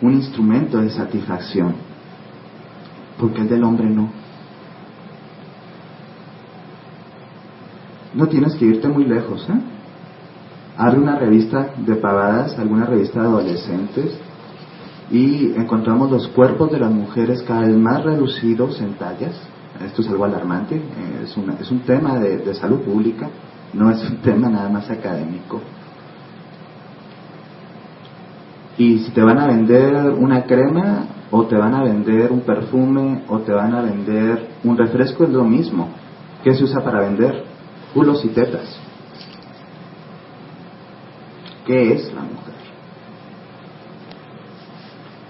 un instrumento de satisfacción? porque el del hombre no. No tienes que irte muy lejos, ¿eh? Abre una revista de pavadas, alguna revista de adolescentes, y encontramos los cuerpos de las mujeres cada vez más reducidos en tallas. Esto es algo alarmante, eh, es, es un tema de, de salud pública, no es un tema nada más académico. Y si te van a vender una crema, o te van a vender un perfume o te van a vender un refresco, es lo mismo. ¿Qué se usa para vender? Culos y tetas. ¿Qué es la mujer?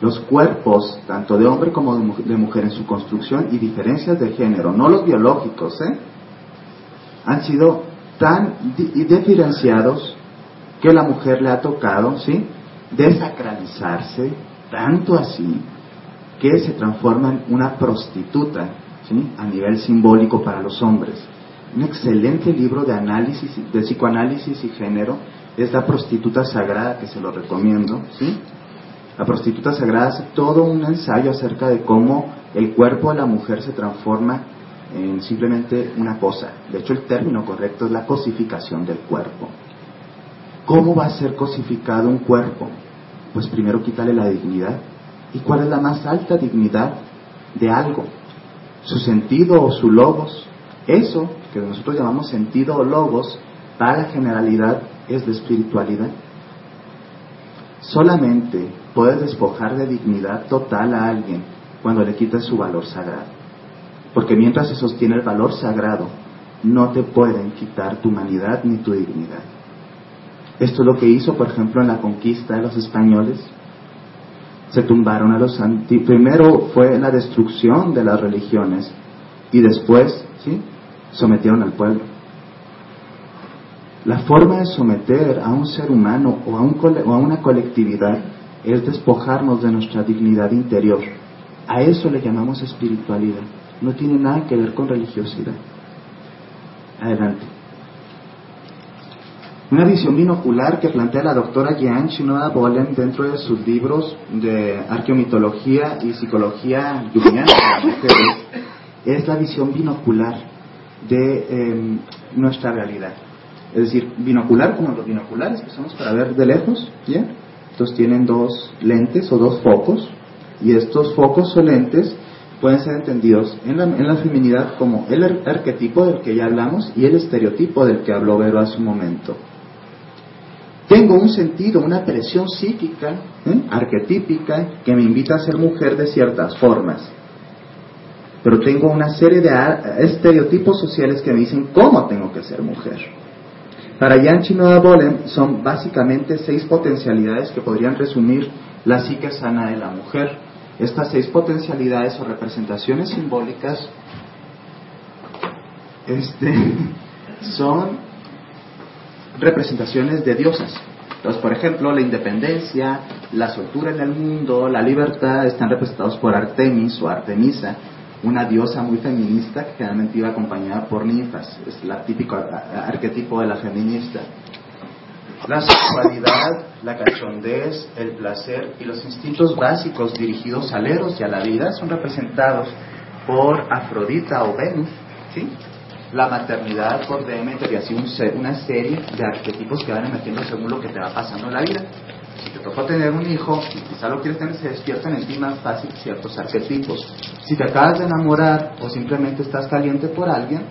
Los cuerpos, tanto de hombre como de mujer en su construcción y diferencias de género, no los biológicos, ¿eh? han sido tan diferenciados que la mujer le ha tocado, ¿sí? Desacralizarse, tanto así que se transforma en una prostituta a nivel simbólico para los hombres. Un excelente libro de análisis, de psicoanálisis y género es La prostituta sagrada, que se lo recomiendo. ¿sí? La prostituta sagrada hace todo un ensayo acerca de cómo el cuerpo de la mujer se transforma en simplemente una cosa. De hecho, el término correcto es la cosificación del cuerpo. ¿Cómo va a ser cosificado un cuerpo? Pues primero quítale la dignidad, ¿Y cuál es la más alta dignidad de algo? Su sentido o su logos. Eso que nosotros llamamos sentido o logos, para la generalidad es de espiritualidad. Solamente puedes despojar de dignidad total a alguien cuando le quitas su valor sagrado. Porque mientras se sostiene el valor sagrado, no te pueden quitar tu humanidad ni tu dignidad. Esto es lo que hizo, por ejemplo, en la conquista de los españoles se tumbaron a los antiguos. Primero fue la destrucción de las religiones y después, ¿sí? Sometieron al pueblo. La forma de someter a un ser humano o a, un, o a una colectividad es despojarnos de nuestra dignidad interior. A eso le llamamos espiritualidad. No tiene nada que ver con religiosidad. Adelante. Una visión binocular que plantea la doctora Jean Shinoda Bolen dentro de sus libros de arqueomitología y psicología junguiana es la visión binocular de em, nuestra realidad. Es decir, binocular como los binoculares que usamos para ver de lejos, ¿ya? Entonces tienen dos lentes o dos focos y estos focos o lentes pueden ser entendidos en la, en la feminidad como el arquetipo del que ya hablamos y el estereotipo del que habló Vero hace un momento. Tengo un sentido, una presión psíquica, ¿eh? arquetípica, que me invita a ser mujer de ciertas formas. Pero tengo una serie de estereotipos sociales que me dicen cómo tengo que ser mujer. Para Jan Chinoda Bolem son básicamente seis potencialidades que podrían resumir la psique sana de la mujer. Estas seis potencialidades o representaciones simbólicas este, son representaciones de diosas. Entonces, por ejemplo, la independencia, la soltura en el mundo, la libertad están representados por Artemis o Artemisa, una diosa muy feminista que generalmente iba acompañada por ninfas. Es el típico arquetipo de la feminista. La sexualidad, la cachondez, el placer y los instintos básicos dirigidos al eros y a la vida son representados por Afrodita o Venus, ¿sí? la maternidad por Demeter y así una serie de arquetipos que van emergiendo según lo que te va pasando en la vida. Si te tocó tener un hijo y quizá lo quieres tener, se despiertan en ti más fácil ciertos arquetipos. Si te acabas de enamorar o simplemente estás caliente por alguien,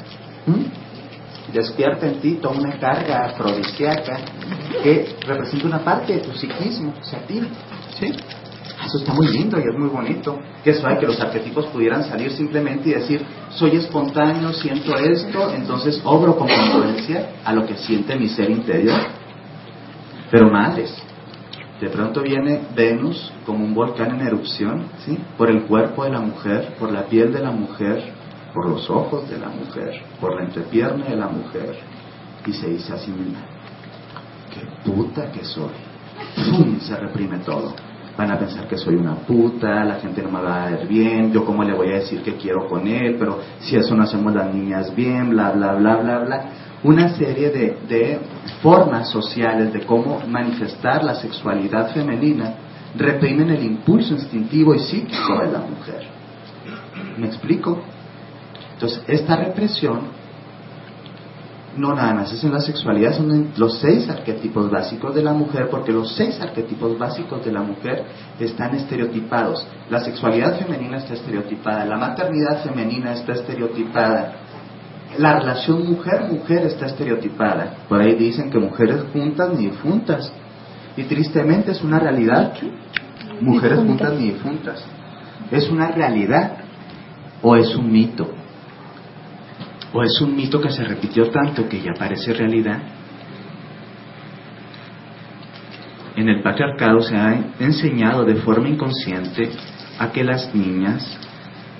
despierta en ti toda una carga afrodisíaca que representa una parte de tu psiquismo, o sea, ti. ¿sí? Eso está muy lindo y es muy bonito. Que eso hay que los arquetipos pudieran salir simplemente y decir, soy espontáneo, siento esto, entonces obro con congruencia a lo que siente mi ser interior. Pero madres, de pronto viene Venus como un volcán en erupción, ¿sí? Por el cuerpo de la mujer, por la piel de la mujer, por los ojos de la mujer, por la entrepierna de la mujer, y se dice así misma, qué puta que soy. ¡Pum! Se reprime todo van a pensar que soy una puta, la gente no me va a ver bien, yo cómo le voy a decir que quiero con él, pero si eso no hacemos las niñas bien, bla, bla, bla, bla, bla. Una serie de, de formas sociales de cómo manifestar la sexualidad femenina reprimen el impulso instintivo y psíquico de la mujer. ¿Me explico? Entonces, esta represión no nada más es en la sexualidad, son los seis arquetipos básicos de la mujer, porque los seis arquetipos básicos de la mujer están estereotipados. La sexualidad femenina está estereotipada, la maternidad femenina está estereotipada, la relación mujer-mujer está estereotipada. Por ahí dicen que mujeres juntas ni difuntas. Y tristemente es una realidad. Mujeres juntas ni difuntas. ¿Es una realidad o es un mito? ¿O es un mito que se repitió tanto que ya parece realidad? En el patriarcado se ha enseñado de forma inconsciente a que las niñas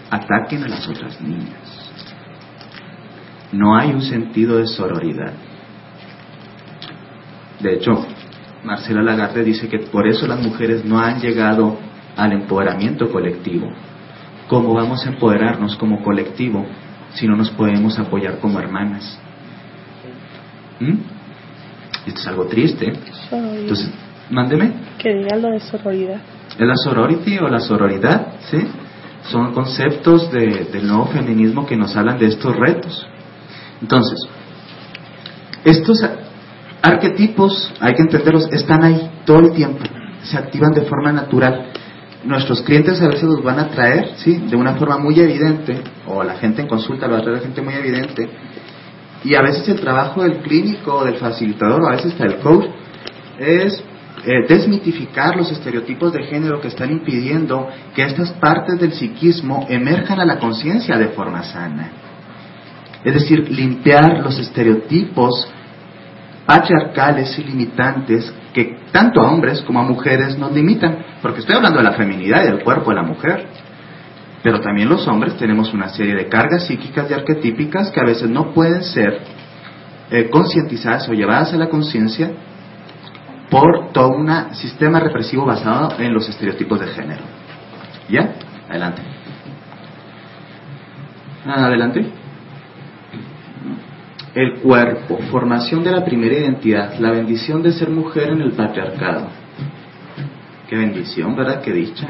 ataquen a las otras niñas. No hay un sentido de sororidad. De hecho, Marcela Lagarde dice que por eso las mujeres no han llegado al empoderamiento colectivo. ¿Cómo vamos a empoderarnos como colectivo si no nos podemos apoyar como hermanas? ¿Mm? Esto es algo triste. Entonces, mándeme. Que diga lo de sororidad. ¿Es la sorority o la sororidad? ¿Sí? Son conceptos de, del nuevo feminismo que nos hablan de estos retos. Entonces, estos arquetipos, hay que entenderlos, están ahí todo el tiempo, se activan de forma natural nuestros clientes a veces los van a traer, ¿sí? De una forma muy evidente, o la gente en consulta lo va a traer gente muy evidente, y a veces el trabajo del clínico, del facilitador, o a veces hasta del coach, es eh, desmitificar los estereotipos de género que están impidiendo que estas partes del psiquismo emerjan a la conciencia de forma sana. Es decir, limpiar los estereotipos patriarcales y limitantes que tanto a hombres como a mujeres nos limitan, porque estoy hablando de la feminidad y del cuerpo de la mujer, pero también los hombres tenemos una serie de cargas psíquicas y arquetípicas que a veces no pueden ser eh, concientizadas o llevadas a la conciencia por todo un sistema represivo basado en los estereotipos de género. ¿Ya? Adelante. Adelante el cuerpo, formación de la primera identidad, la bendición de ser mujer en el patriarcado. Qué bendición, ¿verdad? Qué dicha.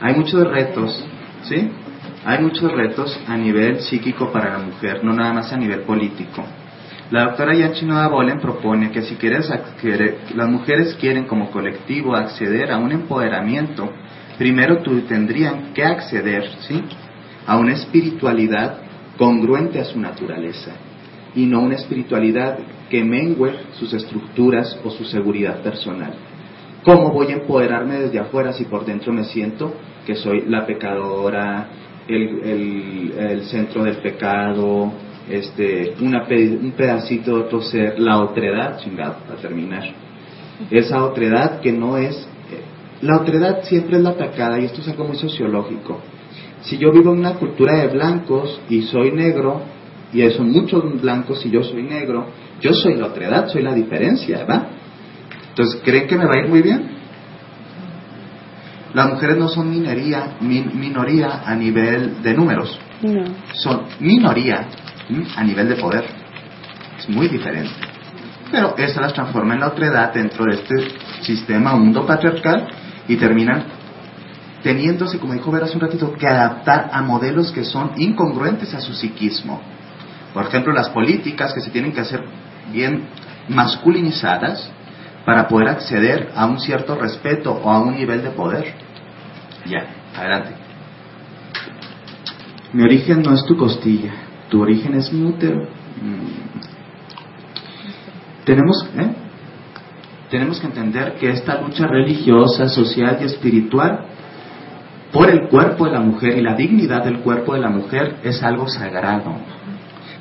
Hay muchos retos, ¿sí? Hay muchos retos a nivel psíquico para la mujer, no nada más a nivel político. La doctora Yanchinoda Bolen propone que si quieres las mujeres quieren como colectivo acceder a un empoderamiento, primero tú tendrían que acceder, ¿sí? A una espiritualidad congruente a su naturaleza y no una espiritualidad que mengue sus estructuras o su seguridad personal. ¿Cómo voy a empoderarme desde afuera si por dentro me siento que soy la pecadora, el, el centro del pecado, este, un pedacito de otro ser, la otredad, chingado, para terminar. Esa otredad que no es, eh, la otredad siempre es la atacada y esto es algo muy sociológico. Si yo vivo en una cultura de blancos y soy negro, y son muchos blancos y yo soy negro, yo soy la otredad, soy la diferencia, ¿verdad? Entonces, ¿creen que me va a ir muy bien? Las mujeres no son minoría, minoría a nivel de números. No. Son minoría a nivel de poder. Es muy diferente. Pero eso las transforma en la otredad dentro de este sistema, mundo patriarcal, y terminan teniéndose, como dijo Vera un ratito, que adaptar a modelos que son incongruentes a su psiquismo. Por ejemplo, las políticas que se tienen que hacer bien masculinizadas para poder acceder a un cierto respeto o a un nivel de poder. Ya, adelante. Mi origen no es tu costilla, tu origen es mi útero. Mm. Tenemos, ¿eh? tenemos que entender que esta lucha religiosa, social y espiritual por el cuerpo de la mujer y la dignidad del cuerpo de la mujer es algo sagrado.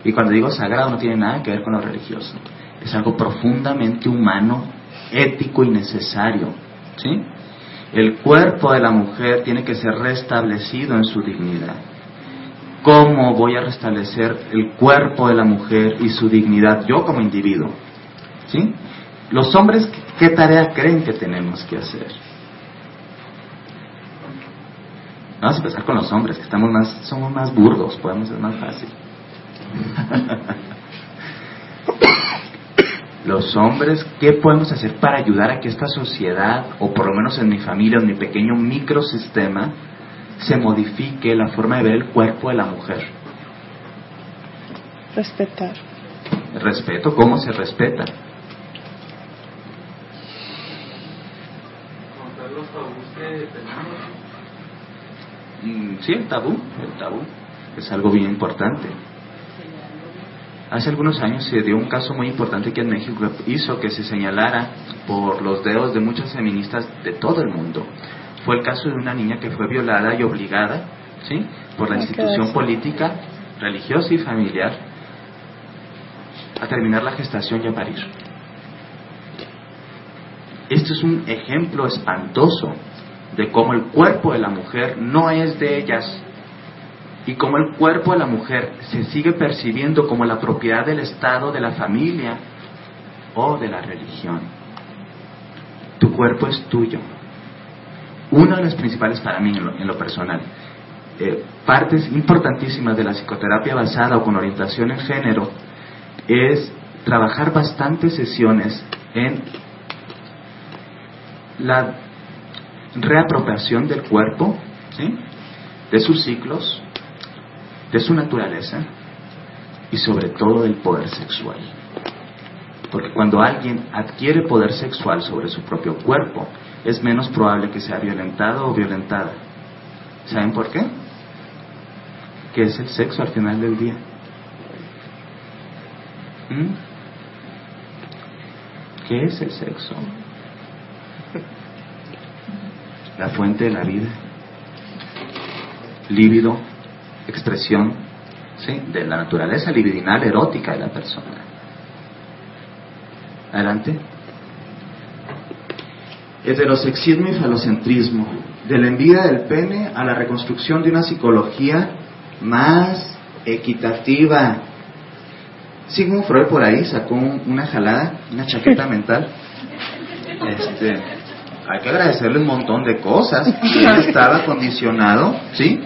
Y cuando digo sagrado no tiene nada que ver con lo religioso. Es algo profundamente humano, ético y necesario. El cuerpo de la mujer tiene que ser restablecido en su dignidad. ¿Cómo voy a restablecer el cuerpo de la mujer y su dignidad yo como individuo? Los hombres, ¿qué tarea creen que tenemos que hacer? Vamos a empezar con los hombres, que estamos más, somos más burdos, podemos ser más fácil. los hombres, ¿qué podemos hacer para ayudar a que esta sociedad, o por lo menos en mi familia, en mi pequeño microsistema, se modifique la forma de ver el cuerpo de la mujer. Respetar. Respeto, ¿cómo se respeta? Mm, sí, el tabú, el tabú es algo bien importante. Hace algunos años se dio un caso muy importante que en México hizo que se señalara por los dedos de muchas feministas de todo el mundo fue el caso de una niña que fue violada y obligada ¿sí? por la institución política, religiosa y familiar a terminar la gestación y a parir. Esto es un ejemplo espantoso de cómo el cuerpo de la mujer no es de ellas y cómo el cuerpo de la mujer se sigue percibiendo como la propiedad del Estado, de la familia o de la religión. Tu cuerpo es tuyo, una de las principales para mí en lo, personal, eh, partes importantísimas de la psicoterapia basada o con orientación en género es trabajar bastantes sesiones en la reapropiación del cuerpo, de sus ciclos, de su naturaleza y sobre todo del poder sexual. Porque cuando alguien adquiere poder sexual sobre su propio cuerpo, es menos probable que sea violentado o violentada. ¿Saben por qué? Que es el sexo al final del día. ¿Mm? ¿Qué es el sexo? La fuente de la vida. Líbido, expresión ¿sí? de la naturaleza libidinal erótica de la persona. Adelante heterosexismo y falocentrismo, de la envidia del pene a la reconstrucción de una psicología más equitativa. Sigmund Freud por ahí sacó una jalada, una chaqueta mental. Este, hay que agradecerle un montón de cosas. Él estaba condicionado, ¿sí?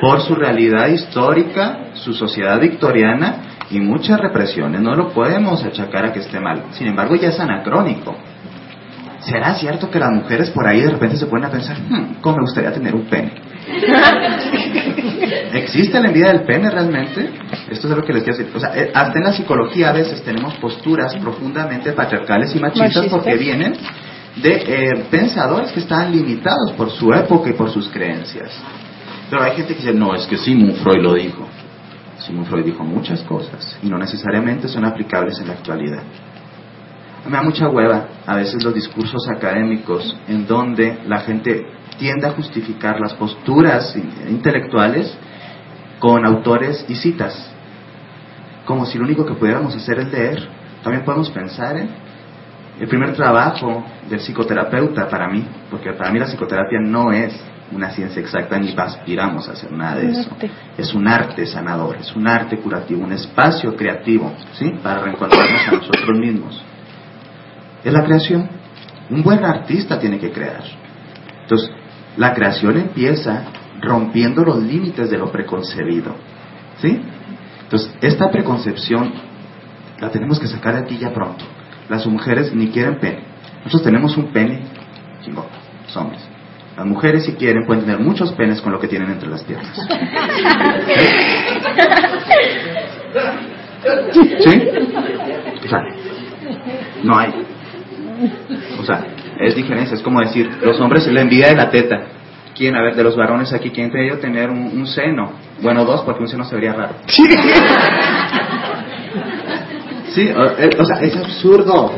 Por su realidad histórica, su sociedad victoriana y muchas represiones. No lo podemos achacar a que esté mal. Sin embargo, ya es anacrónico. ¿será cierto que las mujeres por ahí de repente se ponen a pensar, hmm, ¿cómo me gustaría tener un pene? ¿Existe la envidia del pene realmente? Esto es lo que les quiero decir. O sea, eh, hasta en la psicología a veces tenemos posturas profundamente patriarcales y machistas, Machistas. porque vienen de eh, pensadores que están limitados por su época y por sus creencias. Pero hay gente que dice, no, es que Sigmund Freud lo dijo. Sigmund Freud dijo muchas cosas y no necesariamente son aplicables en la actualidad. Me da mucha hueva a veces los discursos académicos en donde la gente tiende a justificar las posturas in- intelectuales con autores y citas, como si lo único que pudiéramos hacer es leer. También podemos pensar en el primer trabajo del psicoterapeuta para mí, porque para mí la psicoterapia no es una ciencia exacta ni aspiramos a hacer nada de eso. Es un arte sanador, es un arte curativo, un espacio creativo, ¿sí? Para reencontrarnos a nosotros mismos. Es la creación. Un buen artista tiene que crear. Entonces, la creación empieza rompiendo los límites de lo preconcebido. ¿Sí? Entonces, esta preconcepción la tenemos que sacar de aquí ya pronto. Las mujeres ni quieren pene. Nosotros tenemos un pene chingón, los hombres. Las mujeres, si quieren, pueden tener muchos penes con lo que tienen entre las piernas. ¿Sí? O sea, no hay. O sea, es diferencia. Es como decir, los hombres la envidia de la teta. ¿Quién, a ver, de los varones aquí, quién yo tener un, un seno? Bueno, dos, porque un seno se vería raro. Sí, o, eh, o sea, es absurdo.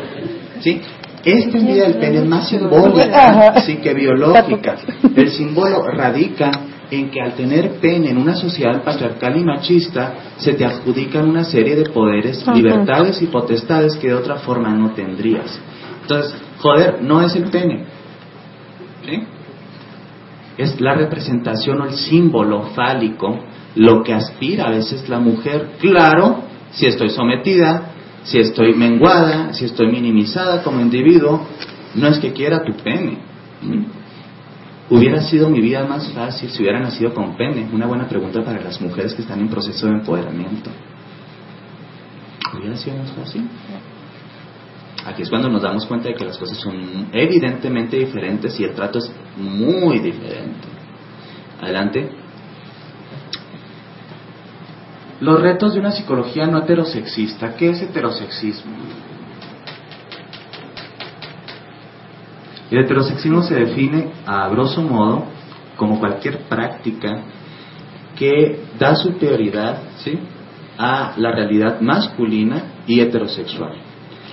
¿Sí? Esta envidia del pene es más simbólica, sí, que biológica. El símbolo radica en que al tener pene en una sociedad patriarcal y machista, se te adjudican una serie de poderes, libertades y potestades que de otra forma no tendrías. Entonces, joder, no es el pene. ¿Sí? Es la representación o el símbolo fálico, lo que aspira a veces la mujer. Claro, si estoy sometida, si estoy menguada, si estoy minimizada como individuo, no es que quiera tu pene. ¿Mm? Hubiera sido mi vida más fácil si hubiera nacido con pene. Una buena pregunta para las mujeres que están en proceso de empoderamiento. ¿Hubiera sido más fácil? Aquí es cuando nos damos cuenta de que las cosas son evidentemente diferentes y el trato es muy diferente. Adelante. Los retos de una psicología no heterosexista. ¿Qué es heterosexismo? El heterosexismo se define a grosso modo como cualquier práctica que da superioridad ¿sí? a la realidad masculina y heterosexual.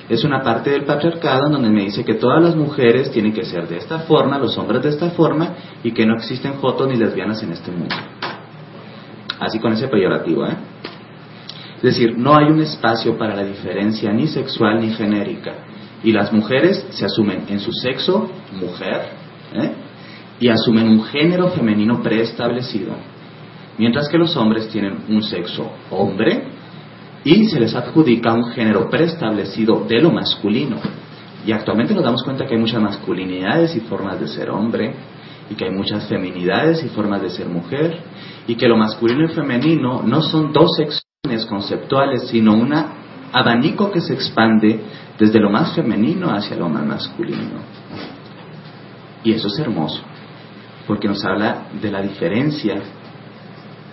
Es una parte del patriarcado en donde me dice que todas las mujeres tienen que ser de esta forma, los hombres de esta forma, y que no existen jotos ni lesbianas en este mundo. Así con ese peyorativo, ¿eh? Es decir, no hay un espacio para la diferencia ni sexual ni genérica. Y las mujeres se asumen en su sexo, mujer, ¿eh? y asumen un género femenino preestablecido. Mientras que los hombres tienen un sexo hombre y se les adjudica un género preestablecido de lo masculino. Y actualmente nos damos cuenta que hay muchas masculinidades y formas de ser hombre, y que hay muchas feminidades y formas de ser mujer, y que lo masculino y femenino no son dos secciones conceptuales, sino un abanico que se expande desde lo más femenino hacia lo más masculino. Y eso es hermoso, porque nos habla de la diferencia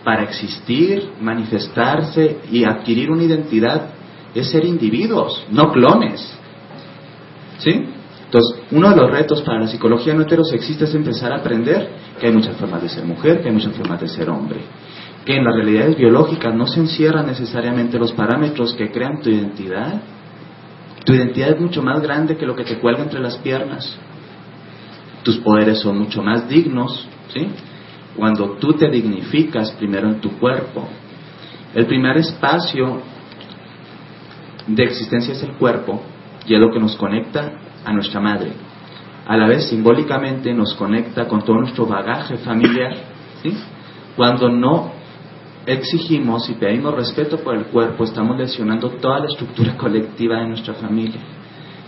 para existir, manifestarse y adquirir una identidad es ser individuos, no clones. ¿Sí? Entonces, uno de los retos para la psicología no heterosexista es empezar a aprender que hay muchas formas de ser mujer, que hay muchas formas de ser hombre, que en las realidades biológicas no se encierran necesariamente los parámetros que crean tu identidad. Tu identidad es mucho más grande que lo que te cuelga entre las piernas. Tus poderes son mucho más dignos, ¿sí? Cuando tú te dignificas primero en tu cuerpo. El primer espacio de existencia es el cuerpo y es lo que nos conecta a nuestra madre. A la vez, simbólicamente, nos conecta con todo nuestro bagaje familiar. ¿sí? Cuando no exigimos y pedimos respeto por el cuerpo, estamos lesionando toda la estructura colectiva de nuestra familia.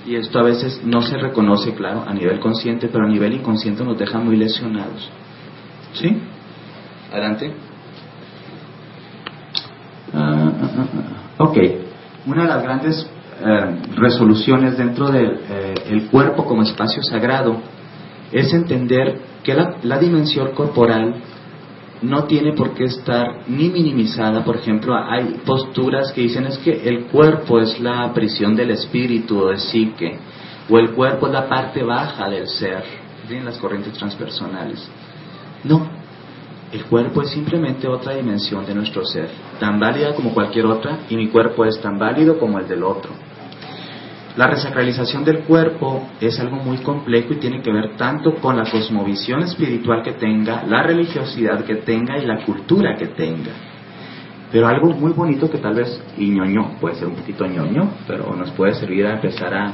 Y esto a veces no se reconoce, claro, a nivel consciente, pero a nivel inconsciente nos deja muy lesionados. ¿Sí? Adelante. Ah, ah, ah. Ok. Una de las grandes eh, resoluciones dentro del eh, cuerpo como espacio sagrado es entender que la, la dimensión corporal no tiene por qué estar ni minimizada. Por ejemplo, hay posturas que dicen es que el cuerpo es la prisión del espíritu o de psique, o el cuerpo es la parte baja del ser, en las corrientes transpersonales. No, el cuerpo es simplemente otra dimensión de nuestro ser, tan válida como cualquier otra, y mi cuerpo es tan válido como el del otro. La resacralización del cuerpo es algo muy complejo y tiene que ver tanto con la cosmovisión espiritual que tenga, la religiosidad que tenga y la cultura que tenga. Pero algo muy bonito que tal vez, y ñoño, puede ser un poquito ñoño, pero nos puede servir a empezar a,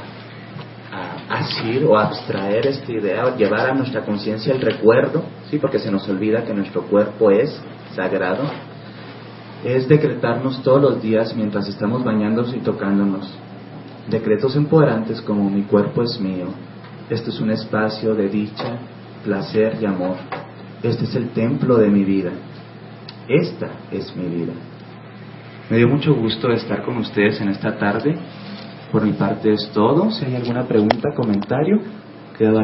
a asir o abstraer esta idea, llevar a nuestra conciencia el recuerdo, ¿sí? porque se nos olvida que nuestro cuerpo es sagrado, es decretarnos todos los días mientras estamos bañándonos y tocándonos Decretos empoderantes como mi cuerpo es mío. Este es un espacio de dicha, placer y amor. Este es el templo de mi vida. Esta es mi vida. Me dio mucho gusto estar con ustedes en esta tarde. Por mi parte es todo. Si hay alguna pregunta, comentario, quedo